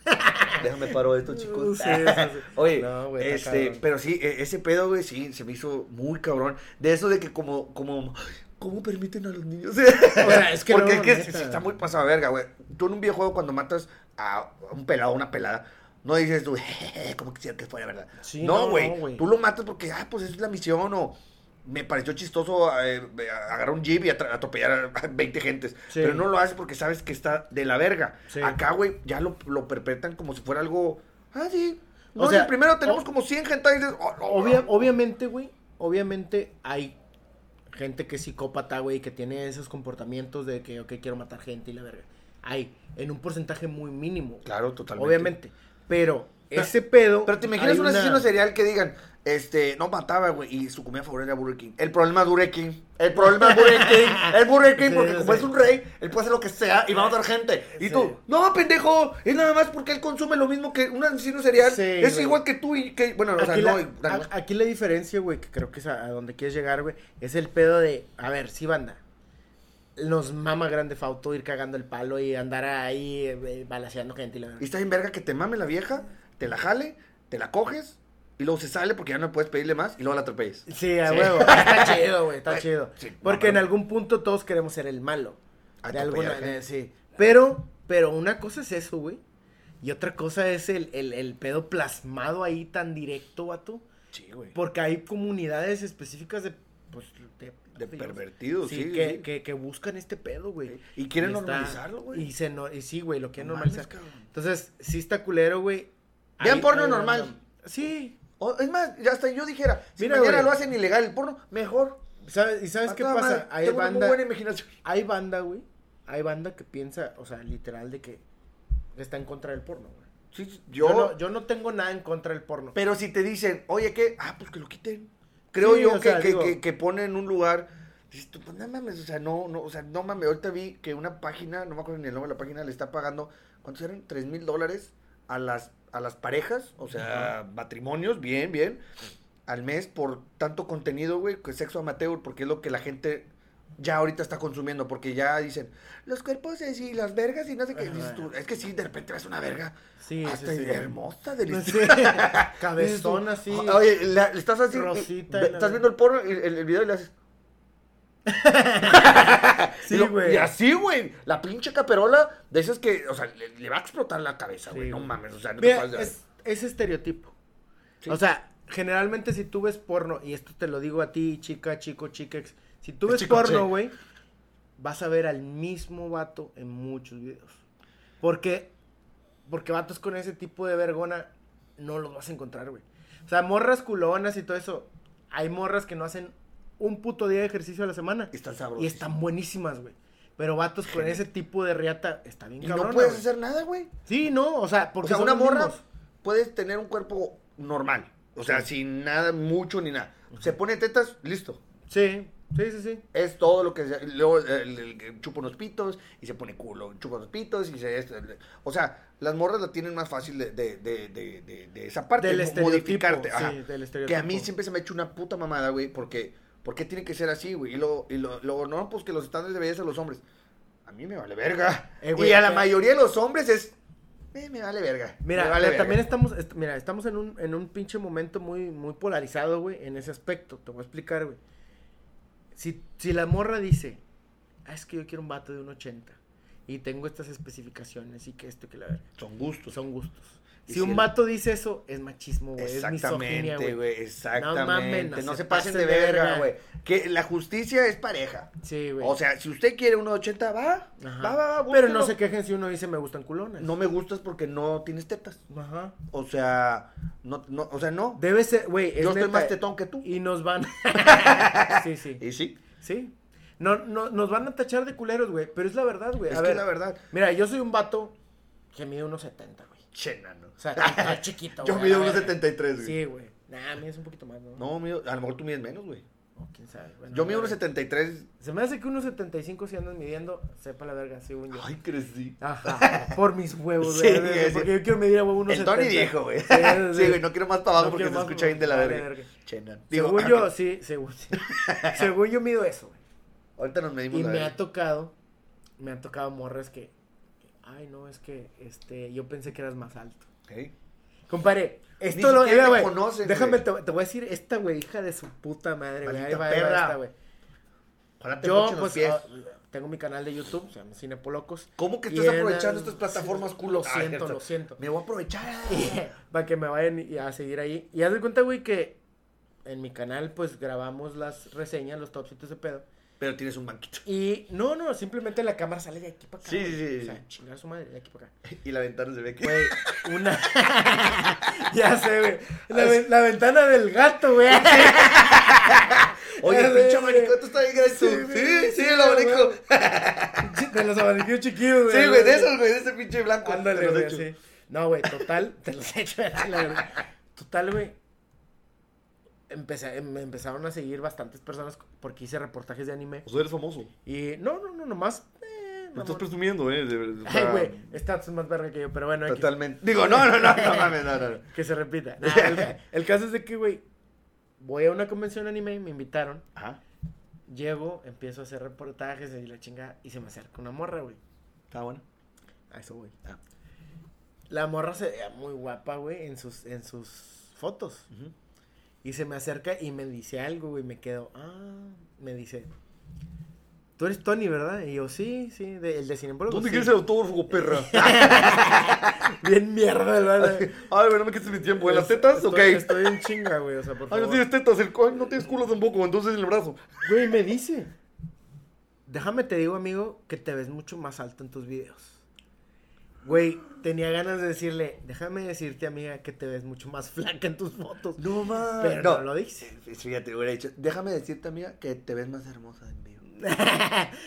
<laughs> Déjame paro esto, chicos. Sí, sí, sí. Oye, No, güey, este, cabrón. pero sí, e- ese pedo, güey, sí, se me hizo muy cabrón. De eso de que como, como, ¿cómo permiten a los niños? O sea, es que Porque no, es que está muy pasado de verga, güey. Tú en un videojuego cuando matas a un pelado o una pelada, no dices tú, <laughs> ¿cómo quisiera que fuera verdad? Sí, no, güey. no, tú lo matas porque, ah, pues esa es la misión o... Me pareció chistoso eh, agarrar un jeep y atropellar a <laughs> 20 gentes. Sí. Pero no lo haces porque sabes que está de la verga. Sí. Acá, güey, ya lo, lo perpetran como si fuera algo. Ah, sí. O No, sea, y el primero tenemos o- como 100 gente y dices, oh, no, Obvia- no. obviamente, güey, obviamente hay gente que es psicópata, güey, que tiene esos comportamientos de que, ok, quiero matar gente y la verga. Hay, en un porcentaje muy mínimo, Claro, totalmente. obviamente. Pero, ese pedo... Pero te imaginas un una- asesino serial que digan, este, no mataba, güey, y su comida favorita era Burger King. El problema es Burger King. El problema es Burger King. <laughs> Es Burger King porque como es un rey, él puede hacer lo que sea y va a matar gente. Y Sí. tú, no, pendejo, es nada más porque él consume lo mismo que un asesino serial. Sí, es güey. igual que tú y que, bueno, o sea, Aquí, no. la, y- a- aquí la diferencia, güey, que creo que es a, a donde quieres llegar, güey, es el pedo de, a ver, sí, banda. Nos mama grande Fauto ir cagando el palo y andar ahí eh, balaseando gente y la Y está bien verga que te mame la vieja, te la jale, te la coges y luego se sale porque ya no puedes pedirle más y luego la atropellas. Sí, a Sí. huevo. Está <laughs> chido, güey, está chido. sí, Porque en algún punto todos queremos ser el malo. De alguna de- sí. Pero, pero una cosa es eso, güey. Y otra cosa es el, el, el pedo plasmado ahí tan directo, vato. Sí, güey. Porque hay comunidades específicas de, pues, de, De pervertidos, sí. que, sí. Que, que buscan este pedo, güey. Y quieren normalizarlo, güey. Y, se no, y sí, güey, lo quieren No normalizar. mames. Entonces, sí está culero, güey. Vean porno normal. Sí. O, es más, ya hasta yo dijera, si Mira, mañana güey. lo hacen ilegal el porno, mejor. ¿Sabes? ¿Y sabes qué pasa? madre, Hay tengo banda, muy buena imaginación. hay banda, güey. Hay banda que piensa, o sea, literal, de que está en contra del porno, güey. Sí, Yo, yo, no, yo no tengo nada en contra del porno. Pero si te dicen, oye, ¿qué? Ah, pues que lo quiten. Creo Sí, yo que, sea, que, digo- que, que pone en un lugar. Dices tú, pues no mames, o sea, no, no, o sea, no mames. Ahorita vi que una página, no me acuerdo ni el nombre de la página, le está pagando, ¿cuántos eran? Tres mil dólares a las, a las parejas, o sea, matrimonios, bien, bien, al mes por tanto contenido, güey, que sexo amateur, porque es lo que la gente ya ahorita está consumiendo, porque ya dicen, los cuerpos es y las vergas y no sé qué. Ajá. Dices tú, es que sí, de repente ves una verga. Sí, hasta sí, sí. hermosa, deliciosa. tú, <laughs> así. Oye, la- estás así. Rosita la- estás viendo el porno, el, el- el video y le haces. <laughs> Sí, güey. Y así, güey. La pinche caperola de esas que, o sea, le, le va a explotar la cabeza, güey. Sí, no mames, o sea, no te Mira, pases de- es, es estereotipo. Sí. O sea, generalmente si tú ves porno, y esto te lo digo a ti, chica, chico, chica, ex, si tú ves porno, güey, vas a ver al mismo vato en muchos videos. Porque, porque vatos con ese tipo de vergona no los vas a encontrar, güey. O sea, morras culonas y todo eso. Hay morras que no hacen un puto día de ejercicio a la semana. Y están sabrosos. Y están buenísimas, güey. Pero vatos con ese tipo de riata está bien Y cabrona, no puedes hacer nada, güey. Sí, no, o sea, O porque sea, son una morra mismos. puedes tener un cuerpo normal. O sea, sin nada mucho ni nada. Se pone tetas, listo. Sí, sí, sí, sí. Es todo lo que se- luego el chupa unos pitos y se pone culo, chupa unos pitos y se esto, el- o sea, las morras la tienen más fácil de, de, de, de, esa parte, Del modificarte, sí, ajá. del que a mí siempre se me ha hecho una puta mamada, güey, porque ¿por qué tiene que ser así, güey? Y luego, y lo- luego, no, pues que los estándares de belleza de los hombres, a mí me vale verga. Eh, güey, y a la eh. mayoría de los hombres es, eh, me vale verga. Mira, vale verga. también estamos, est- mira, estamos en un, en un pinche momento muy, muy polarizado, güey, en ese aspecto. Te voy a explicar, güey. Si, si la morra dice, ah, es que yo quiero un vato de un 80 y tengo estas especificaciones y que esto y que la verga, Son gustos. son gustos. Si un el- vato dice eso, es machismo, güey, Exactamente, güey. güey, exactamente. mamen, no, no se se pasen de verga, güey. Que la justicia es pareja. Sí, güey. O sea, si usted quiere 1.80, va. Ajá. Va, va, va. Pero no se quejen si uno dice me gustan culones. No me gustas porque no tienes tetas. Ajá. O sea, no, no, o sea, no. Debe ser, güey, es Yo estoy neta, más tetón que tú. Y nos van. <laughs> sí, sí. Y sí, Sí. No, no, nos van a tachar de culeros, güey. Pero es la verdad, güey. es A que ver, la verdad. Mira, yo soy un vato que mide unos 70, güey. Che, nano. O sea, está chiquito, <laughs> Yo mido a la unos verga. 73, güey. Sí, güey. Nah, mides un poquito más, ¿no? No, mido, a lo mejor tú mides menos, güey. Oh, quién sabe. Bueno, Yo mido a unos ver. 73. Se me hace que unos 75 si andan midiendo, sepa la verga, según yo. Ay, crecí. Ajá. Por mis huevos, Sí, güey. sí. Porque yo quiero medir a huevo unos El Tony 70. viejo, güey. Sí, Sí, güey, no quiero más para abajo No porque se escucha bien de la verga. verga. Che, nano. según yo, sí, según, <laughs> según yo mido eso, güey. Ahorita nos medimos Y la me verga. ha tocado, me han tocado morras que, ay, no, es que, este, yo pensé que eras más alto. Ey. Compadre, Ni esto lo, mira, güey, conocen, déjame, güey. te, te voy a decir, esta, güey, hija de su puta madre, güey, ahí va, perra. esta, güey. Ojalá te Yo, pues, pies. ah, tengo mi canal de YouTube, se llama Cinepolocos. ¿Cómo que estás en aprovechando el- estas plataformas culo? Lo Ah, siento, lo siento. Me voy a aprovechar. <laughs> Para que me vayan y- a seguir ahí. Y haz de cuenta, güey, que en mi canal, pues, grabamos las reseñas, los topsitos de pedo. Pero tienes un banquito. Y, no, no, simplemente la cámara sale de aquí para acá. Sí, sí, sí. O sea, chingar a su madre, de aquí para acá. <laughs> Y la ventana se ve que. Güey, una. <laughs> ya sé, güey. La, ven- la ventana del gato, güey. <laughs> Oye, el pinche abanico, esto está bien grande. Sí, Sí, sí, sí, el abanico. De los abanicos chiquillos, güey. Sí, güey, de esos, güey, de ese pinche blanco. Ándale, güey, así. No, güey, total, te los he hecho, la verdad. Total, güey. Empecé, me empezaron a seguir bastantes personas porque hice reportajes de anime. O sea, eres famoso. Y no, no, no, nomás. Eh, Lo estás presumiendo, eh. de- de- o Ay, güey, estás más verga que yo, pero bueno, Totalmente. Digo, no, no, no, no mames, no, no. no. <laughs> que se repita. <laughs> Nah, el, el caso es de que, güey, voy a una convención anime, me invitaron. Ajá. Llego, empiezo a hacer reportajes y la chingada, y se me acerca una morra, güey. Está bueno. A eso, güey. Ah. La morra se veía muy guapa, güey, en sus, en sus fotos. Ujú. Y se me acerca y me dice algo, güey. Me quedo, ah, me dice, tú eres Tony, ¿verdad? Y yo, sí, sí, de- el de Cinembrogos. ¿Dónde sí". quieres el autógrafo, perra? <laughs> Bien mierda, ¿verdad? Ay, güey, no me quites mi tiempo. ¿En las tetas? Estoy, Ok. Estoy en chinga, güey, o sea, por Ay, no tienes tetas, el ay, no tienes culo tampoco, entonces en el brazo. Güey, me dice, déjame te digo, amigo, que te ves mucho más alto en tus videos. Güey, tenía ganas de decirle, déjame decirte, amiga, que te ves mucho más <laughs> flaca en tus fotos. No mames. Pero no, lo dice. Fíjate, hubiera dicho, déjame decirte, amiga, que te ves más hermosa en vivo. <laughs>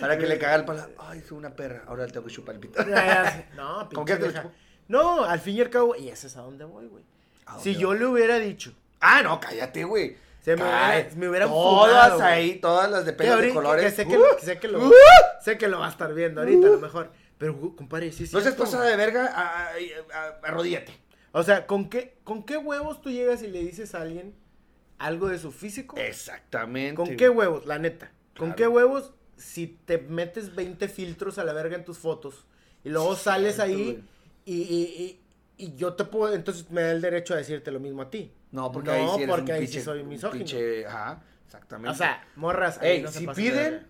Para que le caga el pala. Ay, soy una perra. Ahora le tengo que chupar el pito. <laughs> no, ¿Con qué te lo chupo? No, al fin y al cabo, y ese es a dónde voy, güey. ¿A Si yo le hubiera dicho, Ah, no, cállate, güey. Se me hubiera- me hubieran Todas fumado, güey. ahí, todas las de que, pelos de colores. que sé, que, ¡Uh! que sé que lo, ¡Uh! sé que lo va a estar viendo ahorita, a lo mejor. Pero, compadre, sí es No seas pasada de verga, a- a- a- arrodíllate. O sea, ¿con qué, ¿con qué huevos tú llegas y le dices a alguien algo de su físico? Exactamente. ¿Con qué huevos? La neta. ¿Con Claro. qué huevos si te metes 20 filtros a la verga en tus fotos y luego Sí, sales ahí y, y, y, y yo te puedo, entonces me da el derecho a decirte lo mismo a ti? No, porque No, ahí sí eres porque un ahí pinche, sí soy misógino. pinche- ajá, exactamente. O sea, morras. Ey, no se si piden,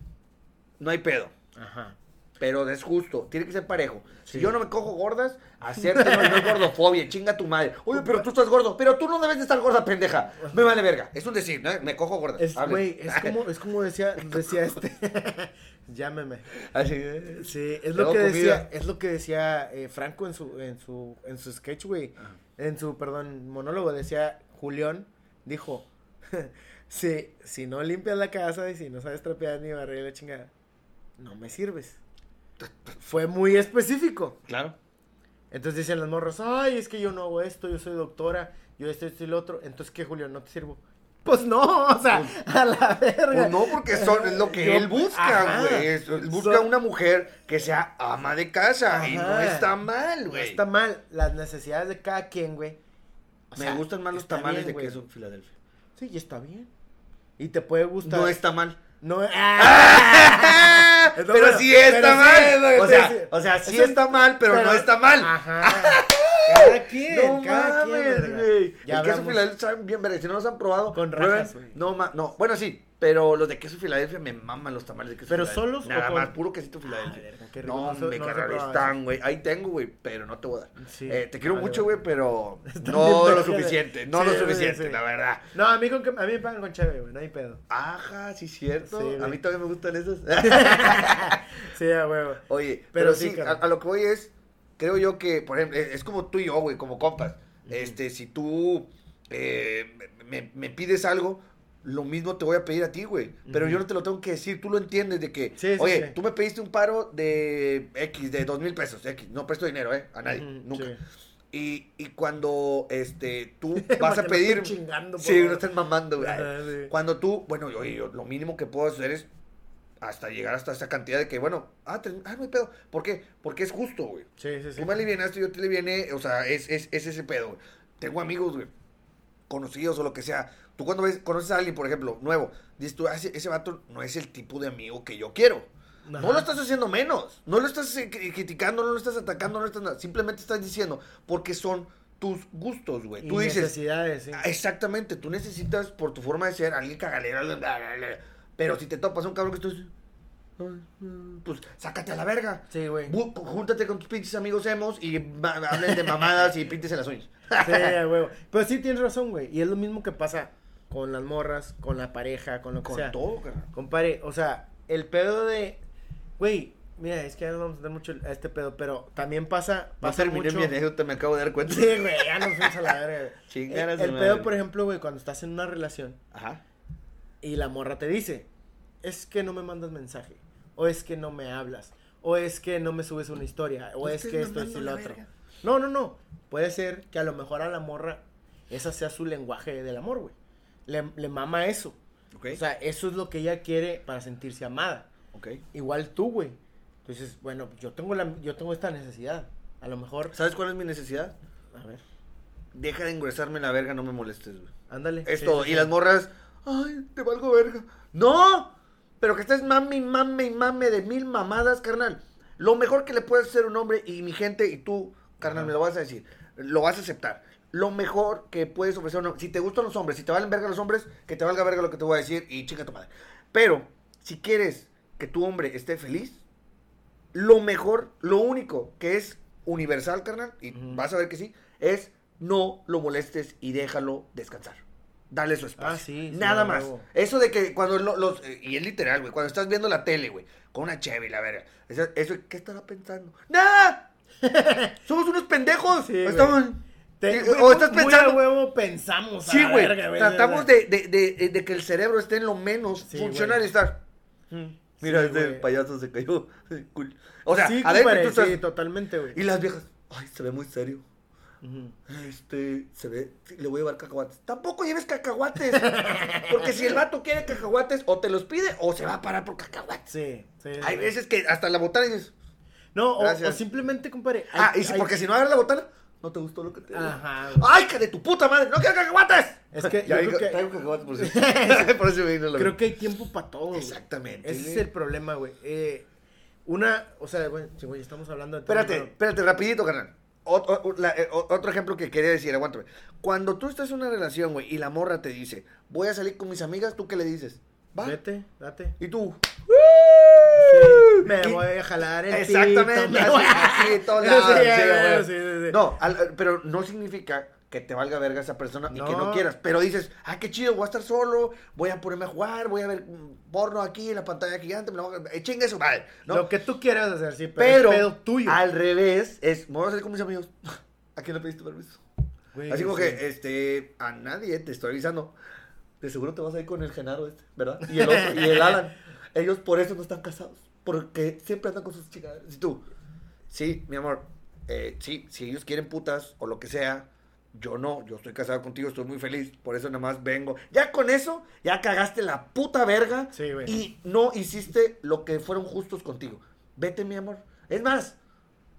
no hay pedo. Ajá. Pero es justo, tiene que ser parejo. Si yo no me cojo gordas, hacerte no, no es gordofobia, chinga tu madre. Oye, pero tú estás gordo, pero tú no debes de estar gorda, pendeja. Me vale verga. Es un decir, ¿no? Me cojo gordas. Es, güey, es como, <laughs> es como decía, decía este. <laughs> Llámeme. Así. Sí, es lo que decía, es lo que decía eh, Franco en su, en su, en su sketch, güey. En su, perdón, monólogo decía Julián, dijo, <laughs> si, si no limpias la casa y si no sabes trapear ni barrer la chingada, no me sirves. Fue muy específico. Claro. Entonces dicen los morros, ay, es que yo no hago esto, yo soy doctora, yo esto, esto y lo otro. Entonces, ¿qué, Julián? ¿No te sirvo? Pues no, <laughs> o sea, a la verga. Pues no, porque son, es lo que Yo- él busca, güey. Él busca So- una mujer que sea ama de casa. Y no está mal, No güey. está mal. Las necesidades de cada quien, güey. Me sea, gustan más los tamales bien, de queso Filadelfia. Sí, y está bien. Y te puede gustar. No está mal. No, <laughs> ¡Ah! pero bueno, sí está pero sí, mal. es o, sea, decía. o sea, sí está mal, pero, no está mal. Ajá. <laughs> Cada quien, No cada quien, mames, verga. Ya el queso. Filadelfia bien verga. Si no los han probado, Con rajas, güey. No, ma- no. Bueno, sí. Pero los de queso Filadelfia me maman los tamales de queso ¿Pero Filadelfia. solos o Nada con- más, puro quesito Filadelfia. no, No hombre, no están, güey. Ahí tengo, güey, pero no te voy a dar. Sí. Eh, te quiero Vale, mucho, güey, pero <laughs> no lo suficiente. No Sí, lo suficiente, sí. la verdad. No, a mí, con a mí me pagan con cheve, güey. No hay pedo. Ajá, sí, cierto. A mí también me gustan esos. <laughs> <laughs> sí, a huevo. Oye, Pero pero, sí, a, lo que voy es, creo yo que, por ejemplo, es es como tú y yo, güey, como compas. Este, si tú eh, me, me pides algo, lo mismo te voy a pedir a ti, güey. Pero yo no te lo tengo que decir, tú lo entiendes de que, Sí, sí, oye, sí. tú me pediste un paro de X, de dos mil pesos, X, no presto dinero, ¿eh? A nadie, nunca. Y, y cuando, este, tú <laughs> vas a pedir... chingando, sí, no estén mamando, güey. Ajá. Cuando tú, bueno, yo, yo lo mínimo que puedo hacer es hasta llegar hasta esa cantidad de que, bueno, ah, te- ah, no hay pedo. ¿Por qué? Porque es justo, güey. Sí, sí, sí. Tú me alivianaste, yo te aliviané, o sea, es, es, es ese pedo, güey. Tengo amigos, güey, conocidos o lo que sea. Tú cuando ves, conoces a alguien, por ejemplo, nuevo, dices tú, ah, ese, ese vato no es el tipo de amigo que yo quiero. Ajá. No lo estás haciendo menos, no lo estás eh, cri- criticando, no lo estás atacando, no lo estás nada. Simplemente estás diciendo, porque son tus gustos, güey. Tú dices, necesidades, sí. Ah, Exactamente, tú necesitas por tu forma de ser alguien cagalera, pero si te topas a un cabrón que estás, "Ay, mm", pues sácate a la verga. Sí, güey. Bu- Júntate con tus pinches amigos hemos y ma- hablen de mamadas y píntese las uñas. Sí, a huevo. Pero sí tienes razón, güey. Y es lo mismo que pasa con las morras, con la pareja, con lo que Con sea. todo, carnal. Compadre, o sea, el pedo de. Güey, mira, es que ya no vamos a dar mucho a este pedo, pero también pasa. No pasa terminé mucho... mi anécdota, me acabo de dar cuenta. Sí, güey, ya nos fuimos a la verga. güey. <laughs> Chingar a El, su el madre. pedo, por ejemplo, güey, cuando estás en una relación Ajá. y la morra te dice: Es que no me mandas mensaje, o es que no me hablas, o es que no me subes una historia, o es que esto es lo otro. verga. No, no, no. Puede ser que a lo mejor a la morra esa sea su lenguaje del amor, güey. Le, le mama eso. O sea, eso es lo que ella quiere para sentirse amada. ok. Igual tú, güey. Entonces, bueno, yo tengo la, yo tengo esta necesidad. A lo mejor, ¿Sabes cuál es mi necesidad? a ver, Deja de engrosarme la verga, no me molestes, güey. ándale. Es Sí, todo. sí, Y sí. las morras, ay, te valgo verga. ¡No! Pero que estés mame y mame y mame de mil mamadas, carnal. Lo mejor que le puedes hacer a un hombre y mi gente y tú, carnal, me lo vas a decir. Lo vas a aceptar. Lo mejor que puedes ofrecer a un hombre. Si te gustan los hombres, si te valen verga los hombres, que te valga verga lo que te voy a decir y chinga tu madre. Pero, si quieres que tu hombre esté feliz, lo mejor, lo único que es universal, carnal, y vas a ver que sí, es no lo molestes y déjalo descansar. Dale su espacio. Ah, sí, sí, Nada más. Eso de que cuando lo- los. eh, y es literal, güey. Cuando estás viendo la tele, güey, con una cheve la verga. Eso, eso, ¿qué estará pensando? ¡Nada! <laughs> Somos unos pendejos. Sí. Estamos... Te- o estás muy pensando- a huevo pensamos. a Sí, güey. Tratamos de, de, de, de que el cerebro esté en lo menos Sí, funcional y estar. Mira, Sí, este payaso se cayó. <laughs> Cool. O sea, sí, adentro compadre, tú estás- sí, totalmente, güey. Y las viejas, ay, se ve muy serio. Este, se ve, le voy a llevar cacahuates. Tampoco lleves cacahuates. <laughs> Porque si el vato quiere cacahuates, o te los pide o se va a parar por cacahuates. Sí, sí. Hay veces que hasta la botana dices, No, o, simplemente, compadre. hay- ah, y si, hay- porque si no agarras la botana, no te gustó lo que te. Ajá. ¡Ay, que de tu puta madre! ¡No quiero cacahuates! Es que <laughs> Ya yo digo, creo que- traigo cacahuates por eso. <laughs> por eso vino la Creo que hay tiempo para todo. Exactamente. Ese es el problema, güey. Eh, una, o sea, güey, sí, güey, estamos hablando de. Espérate, pero- espérate, rapidito, carnal. La- eh, otro ejemplo que quería decir, aguántame. Cuando tú estás en una relación, güey, y la morra te dice, voy a salir con mis amigas, ¿tú qué le dices? Va. Vete, date. Y tú. Me Y- voy a jalar el Exactamente, pito, me así, así, todo <laughs> Sí, lado, sí, sí, sí, sí, sí. No, al- pero no significa que te valga verga esa persona y que no No. quieras. Pero dices, ah, qué chido, voy a estar solo, voy a ponerme a jugar, voy a ver porno aquí en la pantalla gigante, me la voy a... eh, chingue eso, madre, ¿no? Lo que tú quieras hacer, sí, pero, pero es pedo tuyo. al revés, es, me voy a salir con mis amigos. <laughs> ¿A quién le pediste permiso? Güey, Así como sí. que, este, a nadie te estoy avisando. De seguro te vas a ir con el Genaro este, ¿verdad? Y el otro, y el <laughs> Alan. Ellos por eso no están casados. Porque siempre andan con sus chicas. Y tú, sí, mi amor, eh, sí, si ellos quieren putas o lo que sea, yo no, yo estoy casado contigo, estoy muy feliz, por eso nada más vengo. Ya con eso, ya cagaste la puta verga Sí, y no hiciste lo que fueron justos contigo. Vete, mi amor. Es más,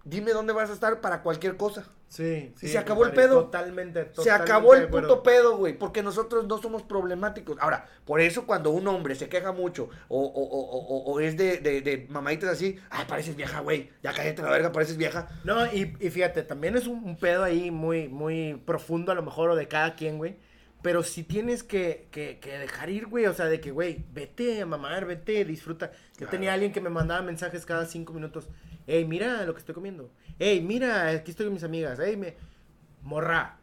dime dónde vas a estar para cualquier cosa. Sí, sí. se acabó el pedo. Totalmente, Se acabó el puto pedo, güey, porque nosotros no somos problemáticos. Ahora, por eso cuando un hombre se queja mucho o, o, o, o- es de, de, de mamaditas así, ay, pareces vieja, güey, ya cállate la verga, pareces vieja. No, y, y fíjate, también es un, un pedo ahí muy, muy profundo a lo mejor o de cada quien, güey. Pero si tienes que, que, que dejar ir, güey, o sea, de que, güey, vete a mamar, vete, disfruta. Yo Claro. tenía alguien que me mandaba mensajes cada cinco minutos. Ey, mira lo que estoy comiendo. Ey, mira, aquí estoy con mis amigas. Ey, me... Morra,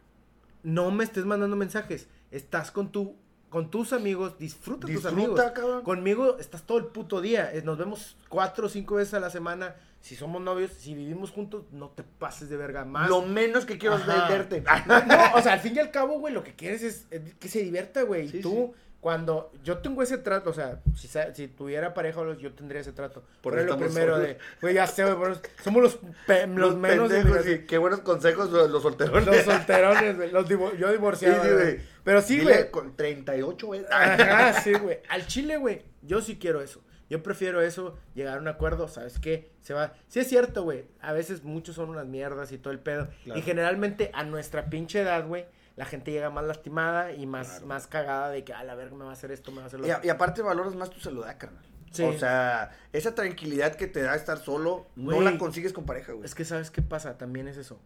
no me estés mandando mensajes. Estás con tu... Con tus amigos, disfruta, tus Disfruta, amigos. cabrón. Conmigo estás todo el puto día. Nos vemos cuatro o cinco veces a la semana. Si somos novios, si vivimos juntos, no te pases de verga más. Lo menos que quiero es. No, <laughs> no, o sea, al fin y al cabo, güey, lo que quieres es, es que se divierta, güey. Sí, Tú, cuando yo tengo ese trato, o sea, si, si tuviera pareja, yo tendría ese trato. Por eso lo primero solos. de, güey, ya sé, güey, somos los, pe- los, menos pendejos, de- sí, Qué buenos consejos los, los solterones. los solterones, güey, los divo- yo divorciado, Sí, sí, güey. güey. Pero sí, Dile güey. Con 38, güey. Ajá, sí, güey. Al chile, güey, yo sí quiero eso. Yo prefiero eso, llegar a un acuerdo, ¿sabes qué? Se va. Sí es cierto, güey. A veces muchos son unas mierdas y todo el pedo. Claro. Y generalmente a nuestra pinche edad, güey, la gente llega más lastimada y más, Claro. más cagada de que, a la verga, me va a hacer esto, me va a hacer lo Y, a- y aparte valoras más tu salud, ah, carnal. Sí. O sea, esa tranquilidad que te da estar solo, no la consigues con pareja, güey. Es que, ¿sabes qué pasa? También es eso.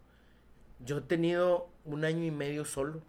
Yo he tenido un año y medio solo.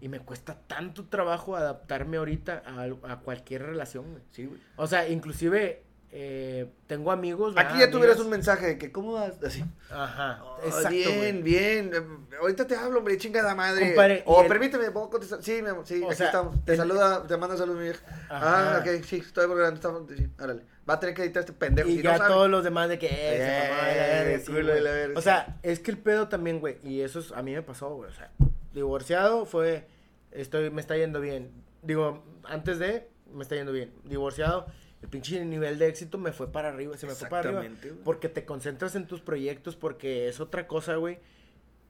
Y me cuesta tanto trabajo adaptarme ahorita a, a cualquier relación, güey. Sí, güey. O sea, inclusive eh, tengo amigos. Aquí ya tuvieras un mensaje de que, ¿cómo vas? Así. Ajá, Oh, exacto, bien, güey. bien. eh, Ahorita te hablo, hombre, chingada madre. O y el- permíteme, ¿puedo contestar? Sí, mi amor, sí, O aquí sea, estamos. Te el- saluda, te manda saludos mi vieja. Ajá. Ah, ok, sí, estoy volviendo, estamos, sí, órale. Va a tener que editar este pendejo. Y si ya no todos los demás de que eh, sí, culo güey. O sea, es que el pedo también, güey, y eso es, a mí me pasó, güey, o sea, divorciado fue, estoy, me está yendo bien. Digo, antes de, me está yendo bien. Divorciado, el pinche nivel de éxito me fue para arriba, se me fue para arriba. Porque te concentras en tus proyectos, porque es otra cosa, güey.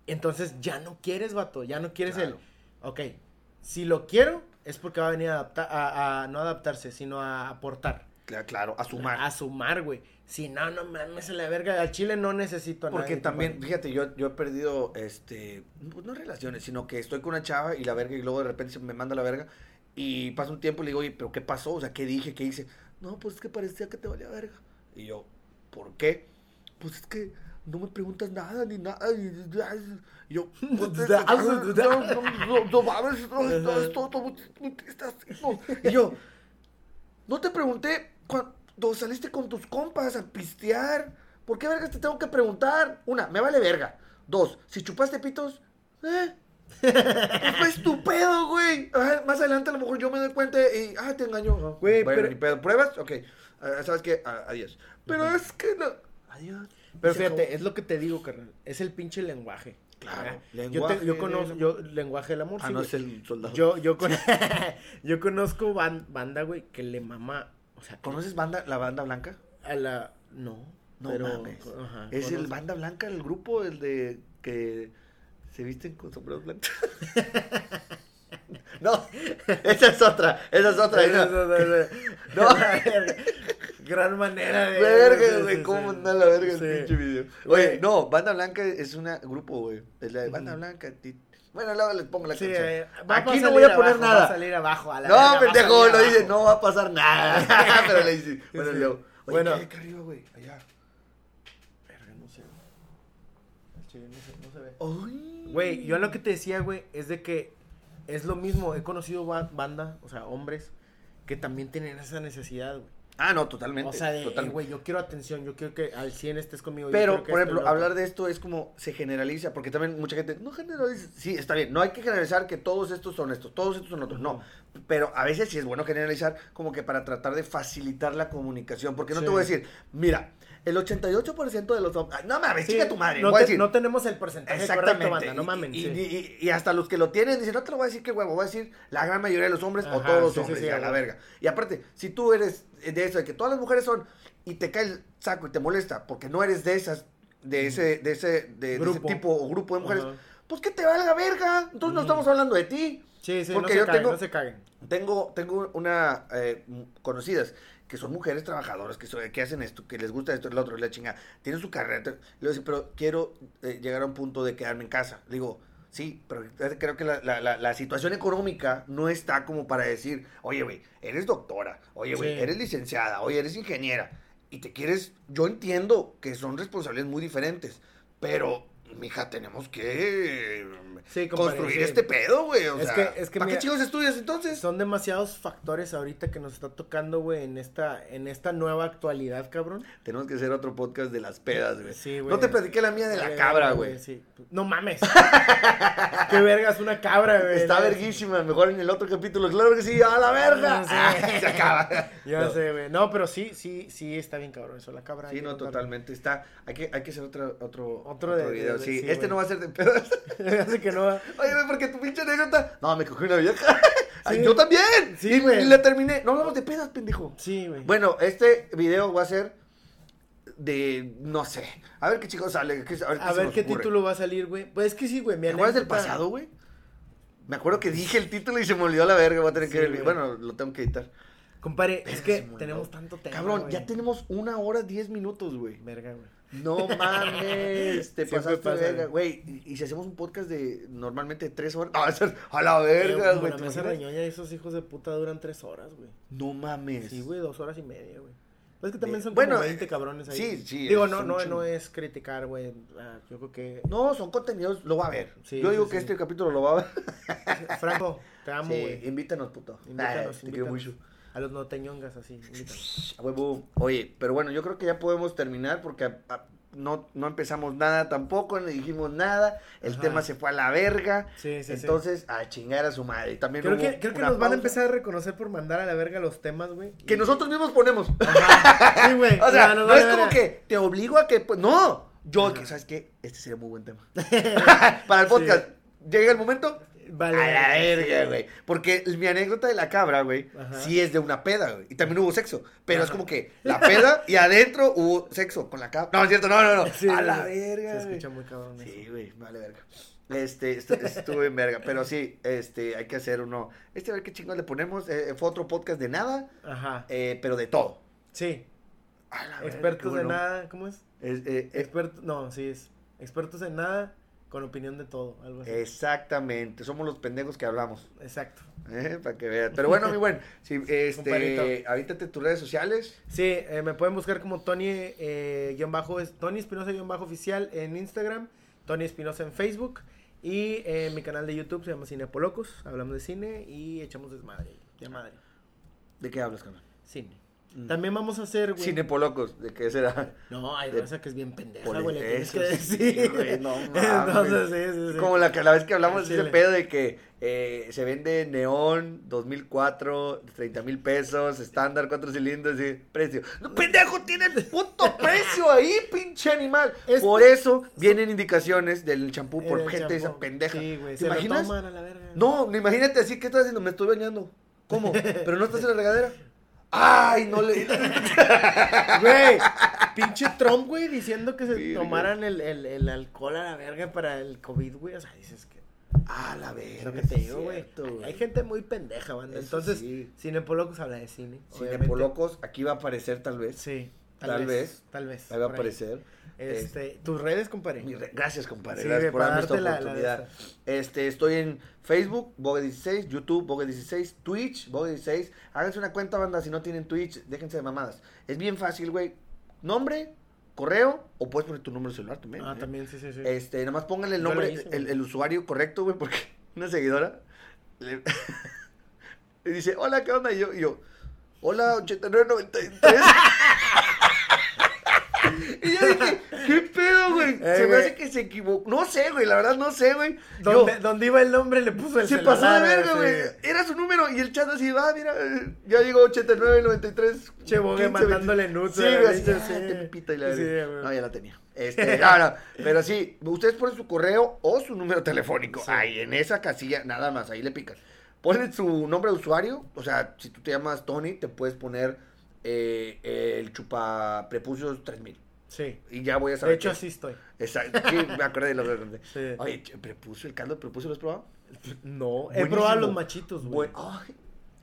Entonces ya no quieres, vato, ya no quieres Claro. el, ok, si lo quiero, es porque va a venir a adaptar, a, a- no adaptarse, sino a aportar. Claro, claro, a sumar. A sumar, güey. Si no, no mames la verga. Al chile no necesito a Porque nadie, también, compadre. fíjate, yo, yo he perdido, este, pues no relaciones, sino que estoy con una chava y la verga y luego de repente se me manda la verga y pasa un tiempo y le digo, oye, pero ¿qué pasó? O sea, ¿qué dije? ¿Qué hice? No, pues es que parecía que te valía verga. Y yo, ¿por qué? Pues es que no me preguntas nada ni nada. Y yo, no, no, mames, no, no, es todo, todo. Y yo, no te pregunté cuando saliste con tus compas a pistear. ¿Por qué vergas te tengo que preguntar? Una, me vale verga. Dos, si chupaste pitos, eh. Pues <laughs> güey. Más adelante a lo mejor yo me doy cuenta y, ah, te engañó. Güey, Bueno, pero- ni pedo. ¿Pruebas? Ok. Ah, ¿Sabes qué? Ah, adiós. Pero es que no. Adiós. Pero fíjate, acabó. es lo que te digo, carnal. Es el pinche lenguaje. Claro, ¿verdad? lenguaje yo, te- yo del conozco, amor. yo, lenguaje del amor. Ah, sí, no güey. es el soldado. Yo, yo, <laughs> con... <laughs> yo conozco ban- banda, güey, que le mama. O sea, que ¿Conoces banda, la banda blanca? a la. No. No pero, mames. ajá, es el banda blanca, el grupo, el de que se visten con sombreros blancos. <laughs> <laughs> no, esa es otra, esa es otra. No. <laughs> No. Verga. <laughs> Gran manera de. Verga, güey, cómo anda la verga el pinche video. Oye, no, Banda Blanca es un grupo, güey. Es la de Banda. Blanca. Bueno, luego les pongo la Sí, canción. eh, Aquí no voy a poner abajo, Va a nada. salir abajo. A la No, pendejo, lo dice, no va a pasar nada. Pero le dice, bueno, yo. Bueno. ¿qué hay acá arriba, güey? Allá. Verga, no sé. El chile no se, no se ve. Güey, yo lo que te decía, güey, es de que es lo mismo. He conocido ba- banda, o sea, hombres, que también tienen esa necesidad, güey. Ah, no, totalmente. O sea, de, eh, güey, yo quiero atención, yo quiero que al 100 estés conmigo. Pero, por ejemplo, hablar de esto es como se generaliza, porque también mucha gente, no generaliza, sí, está bien, no hay que generalizar que todos estos son estos, todos estos son otros, no, pero a veces sí es bueno generalizar como que para tratar de facilitar la comunicación, porque no Sí. te voy a decir, mira, el 88% de los hombres, no mames, Sí, chica tu madre, no, te- decir, no tenemos el porcentaje correcto, Exactamente. banda, no mamen. y, sí. y- y- y hasta los que lo tienen dicen, no te lo voy a decir que huevo, voy a decir la gran mayoría de los hombres o todos los sí, hombres, sí, ya, a la verga. Y aparte, si tú eres de eso, de que todas las mujeres son, y te cae el saco y te molesta porque no eres de esas, de ese, de ese, de, de ese tipo o grupo de mujeres, Ajá. pues que te valga verga. Entonces no estamos hablando de ti. Sí, sí, porque no se yo caguen, tengo- no se caguen. Tengo, tengo una eh, conocidas que son mujeres trabajadoras, que, que hacen esto, que les gusta esto, el otro, la chinga, tienen su carrera. te- Le digo, pero quiero eh, llegar a un punto de quedarme en casa. Le digo, sí, pero creo que la, la- la- la situación económica no está como para decir, oye, güey, eres doctora, oye, güey, Sí. eres licenciada, oye, eres ingeniera, y te quieres, yo entiendo que son responsabilidades muy diferentes, pero, mija, tenemos que Sí, construir este pedo, güey. O Es sea, que- es que ¿para qué chicos estudias entonces? Son demasiados factores ahorita que nos está tocando, güey, en esta, en esta nueva actualidad, cabrón. Tenemos que hacer otro podcast de las pedas, güey. Sí, güey. no te platiqué la mía de la Vale, cabra, güey. Sí. No mames. <laughs> Qué verga es una cabra, güey. Está verguísima, mejor en el otro capítulo. Claro que sí, a la verga. No sé. Ah, <laughs> se acaba. <laughs> Ya No. sé, güey. No, pero sí, sí, sí está bien cabrón eso, la cabra. Sí, no, totalmente. Está, hay que, hay que hacer otro, otro, Otro de- video. de- sí, sí, este no va a ser de pedas. No. Oye, güey, porque tu pinche anécdota. No, me cogí una vieja. <laughs> Sí. yo también. Sí, y, güey. y la terminé. No hablamos de pedas, pendejo. Sí, güey. Bueno, este video va a ser de, no sé. A ver qué chicos sale. qué- A ver, a se ver qué título va a salir, güey. Pues es que sí, güey. ¿Te acuerdas del pasado, güey? Me acuerdo que dije el título y se me olvidó la verga. Voy a tener Sí, que ver. güey. Bueno, lo tengo que editar. Compadre, Verga, es que tenemos tanto tema. Cabrón, güey. ya tenemos una hora diez minutos, güey. Verga, güey. No mames, te Siempre pasaste pasa, verga, güey. Y, si hacemos un podcast de normalmente tres horas. No, <laughs> a la verga, güey. ¿te mesa reñoña esos hijos de puta duran tres horas, güey. No mames. Sí, güey, dos horas y media, güey. Pues es que también son bueno, como 20 eh, cabrones ahí. sí, sí, Digo, no, no, no es criticar, güey. Ah, yo creo que. No, son contenidos, lo va a ver. Sí, Yo digo sí, que sí. este capítulo lo va a ver. Franco, te <laughs> amo, güey. invítanos, puto. Invítanos, Ay, te quiero invítanos. mucho. A los norteñongas, así. A huevo. Oye, pero bueno, yo creo que ya podemos terminar porque a- a- no, no empezamos nada tampoco, no dijimos nada. El Ajá. tema se fue a la verga. Sí, sí, sí. Entonces, a chingar a su madre. Y también Creo que, creo que nos van a pausa empezar a reconocer por mandar a la verga los temas, güey. Que nosotros mismos ponemos. Ajá. Sí, güey. <laughs> O sea, nos no vale es como verga. que te obligo a que. pues, no. Yo, que, ¿sabes qué? Este sería muy buen tema. <laughs> <laughs> Para el podcast. Llega el momento. Vale. a la verga, güey. Porque mi anécdota de la cabra, güey, Ajá. sí es de una peda, güey. Y también hubo sexo. Pero es como que la peda y adentro hubo sexo con la cabra. No, es cierto, no, no, no. <laughs> Sí, a la verga, Se escucha muy cabrón. eso. Sí, güey, vale verga. Este, estu- estuvo en verga, pero sí, este, hay que hacer uno. Este, a ver qué chingos le ponemos. Eh, fue otro podcast de nada, Ajá. eh, pero de todo. Sí. A la Expertos de nada. ¿Cómo es? Es- eh, eh, Expertos. No, sí es. Expertos en nada con opinión de todo. Algo así. exactamente, somos los pendejos que hablamos. Exacto. eh, para que vean. Pero bueno, mi buen, sí, <laughs> este, avítate tus redes sociales. Sí, eh, me pueden buscar como Tony, eh, guion bajo, es Tony Espinosa guion bajo oficial en Instagram, Tony Espinosa en Facebook y eh, mi canal de YouTube se llama Cine Apolocos, hablamos de cine y echamos desmadre, de madre, ¿De qué hablas, canal? cine. También vamos a hacer, güey. Cinepolocos, ¿de qué será? No, hay De- raza que es bien pendeja, güey. Tienes que decir. güey, no <laughs> Entonces, mames. sí, sí, sí. Como la, que la vez que hablamos de ese pedo de que eh, se vende neón 2004, 30 mil pesos, estándar, cuatro cilindros y precio. No, pendejo, tiene el puto <laughs> precio ahí, pinche animal. Este- Por eso vienen indicaciones del champú por gente esa champú. pendeja. Sí, güey. ¿Te Se lo imaginas? toman a la verga. No, imagínate así, ¿qué estás haciendo? Me estoy bañando. ¿Cómo? <laughs> ¿Pero no estás en la regadera? Ay, no le... <laughs> Güey, pinche Trump, güey, diciendo que se tomaran el, el, el alcohol a la verga para el COVID, güey. O sea, dices que. Ah, la verga. lo que te digo, güey. Hay- gente muy pendeja, banda. Entonces, sí. Cinepolocos habla de cine. obviamente. Cinepolocos, aquí va a aparecer tal vez. Sí. Tal vez. Tal vez. Ahí va a ahí. Este, tus redes, compadre. Re- Gracias, compadre. Sí, Gracias por darme esta la- la oportunidad. este, estoy en Facebook, Bogue16, YouTube, Bogue16, Twitch, Bogue16. Háganse una cuenta, banda. Si no tienen Twitch, déjense de mamadas. Es bien fácil, güey. Nombre, correo, o puedes poner tu número de celular también. Ah, ¿eh? también, sí, sí, sí. Este, nada más pónganle el nombre, hice, el, usuario correcto, güey, porque <laughs> una seguidora le, <laughs> le dice, hola, ¿qué onda? Y yo, y yo hola, 8993. <laughs> y yo dije, ¿qué pedo, güey? Eh, se me güey. hace que se equivocó. No sé, güey, la verdad no sé, güey. Yo, ¿Dónde, dónde iba el nombre? Le puso el se celular, pasó de verga, sí. güey. Era su número y el chat así, va, mira, eh, ya llegó 8993. Che, Bogue 15, mandándole 20. nudes, Sí, güey, así, sí. ah, te pipita y la Sí, güey. No, ya la tenía. Este, <laughs> no, no, pero sí, ustedes ponen su correo o su número telefónico. Sí. Ahí, en esa casilla, nada más, ahí le pican. Ponen su nombre de usuario, o sea, si tú te llamas Tony, te puedes poner eh, el chupa prepucios 3000. Sí. Y ya voy a De saber. hecho, que- así estoy. Exacto, sí, me acordé de lo que <laughs> Sí. Oye, prepucio, el caldo de prepucio, ¿lo has probado? No, he probado los machitos, güey.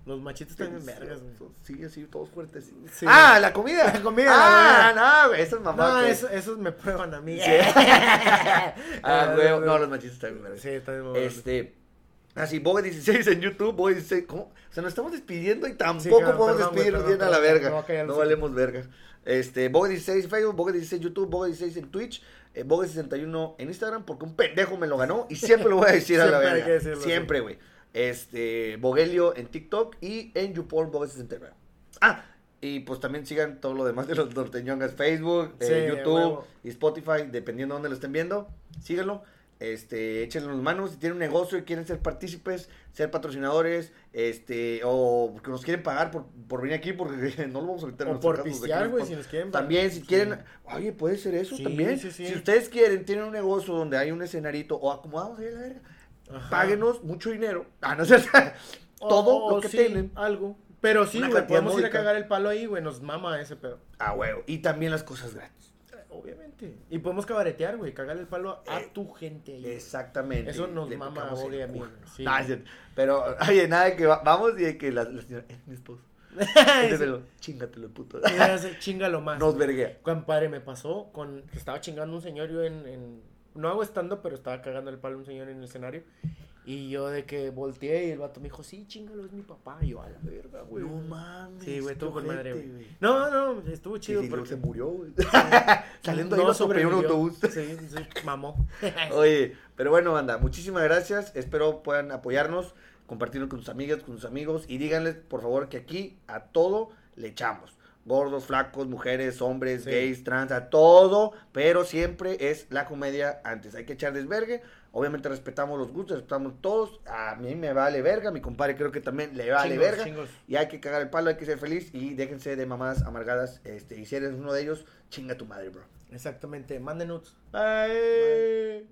Los machitos también vergas, güey. Sí, así, todos fuertes. Sí. Ah, la comida. La comida, Ah, no, güey, eso es mamá. No, que- esos me prueban a mí. Sí. <laughs> ah, <laughs> güey, no, los machistas también, güey. Sí, bueno. Este. Así, Bogue16 en YouTube, Bogue16. ¿Cómo? O sea, nos estamos despidiendo y Sí, tampoco podemos perdón, despedirnos bien a la verga. No los valemos verga. Este, Bogue16 en Facebook, Bogue16 en YouTube, Bogue16 en Twitch, eh, Bogue61 en Instagram, porque un pendejo me lo ganó y siempre lo voy a decir a la verga. decirlo, siempre, güey. Este, Bogelio en TikTok y en YouPorn Bogue69. Ah, y pues también sigan todo lo demás de los norteñongas, Facebook, eh, Sí, YouTube y Spotify, dependiendo de dónde lo estén viendo, síganlo. Este, échenle las manos, si tienen un negocio y quieren ser partícipes, ser patrocinadores, este, o que nos quieren pagar por, por venir aquí, porque <laughs> no lo vamos a meter en O por pistear, güey, si nos quieren. también, si Sí. quieren, oye, puede ser eso Sí, también. sí. Si ustedes quieren, tienen un negocio donde hay un escenarito o acomodamos ahí a la verga, páguenos mucho dinero. <laughs> Ah, no sé, todo O- lo que tienen. Algo. Pero sí, güey, podemos ir a cagar el palo ahí, güey, nos mama ese pedo. Ah, huevo. Y también las cosas gratis. Eh, Obviamente. Y podemos cabaretear, güey, cagarle el palo a Eh, tu gente ahí. Exactamente. Eso nos Le mama a picamos Bogue y el a mí, sí. Nah. Pero, oye, nada de que va- vamos y de que la, la señora, es mi esposo. <laughs> Chingatelo, chingatelo, puto. <laughs> Chingalo más. Nos verguea. Compadre, me pasó con. Estaba chingando un señor yo en. en- no hago estando, pero estaba cagando el palo a un señor en el escenario. Y yo de que volteé y el vato me dijo, sí, chingalo, es mi papá. Y yo, a la verga, güey. No mames. Sí, güey, estuvo con madre, güey. No, no, estuvo Sí, chido. sí, luego porque se murió, güey. <laughs> Saliendo ahí no lo atropelló un autobús. Sí, sí, mamó. <laughs> Oye, pero bueno, banda, muchísimas gracias. Espero puedan apoyarnos, compartirlo con sus amigas, con sus amigos y díganles, por favor, que aquí a todo le echamos. Gordos, flacos, mujeres, hombres, Sí. gays, trans, a todo, pero siempre es la comedia antes. Hay que echar desvergue. Obviamente respetamos los gustos, respetamos todos. A mí me vale verga, mi compadre creo que también le vale Chingos, verga. chingos. Y hay que cagar el palo, hay que ser feliz y déjense de mamadas amargadas. Este, y si eres uno de ellos, chinga tu madre, bro. Exactamente, manden nudes. Bye.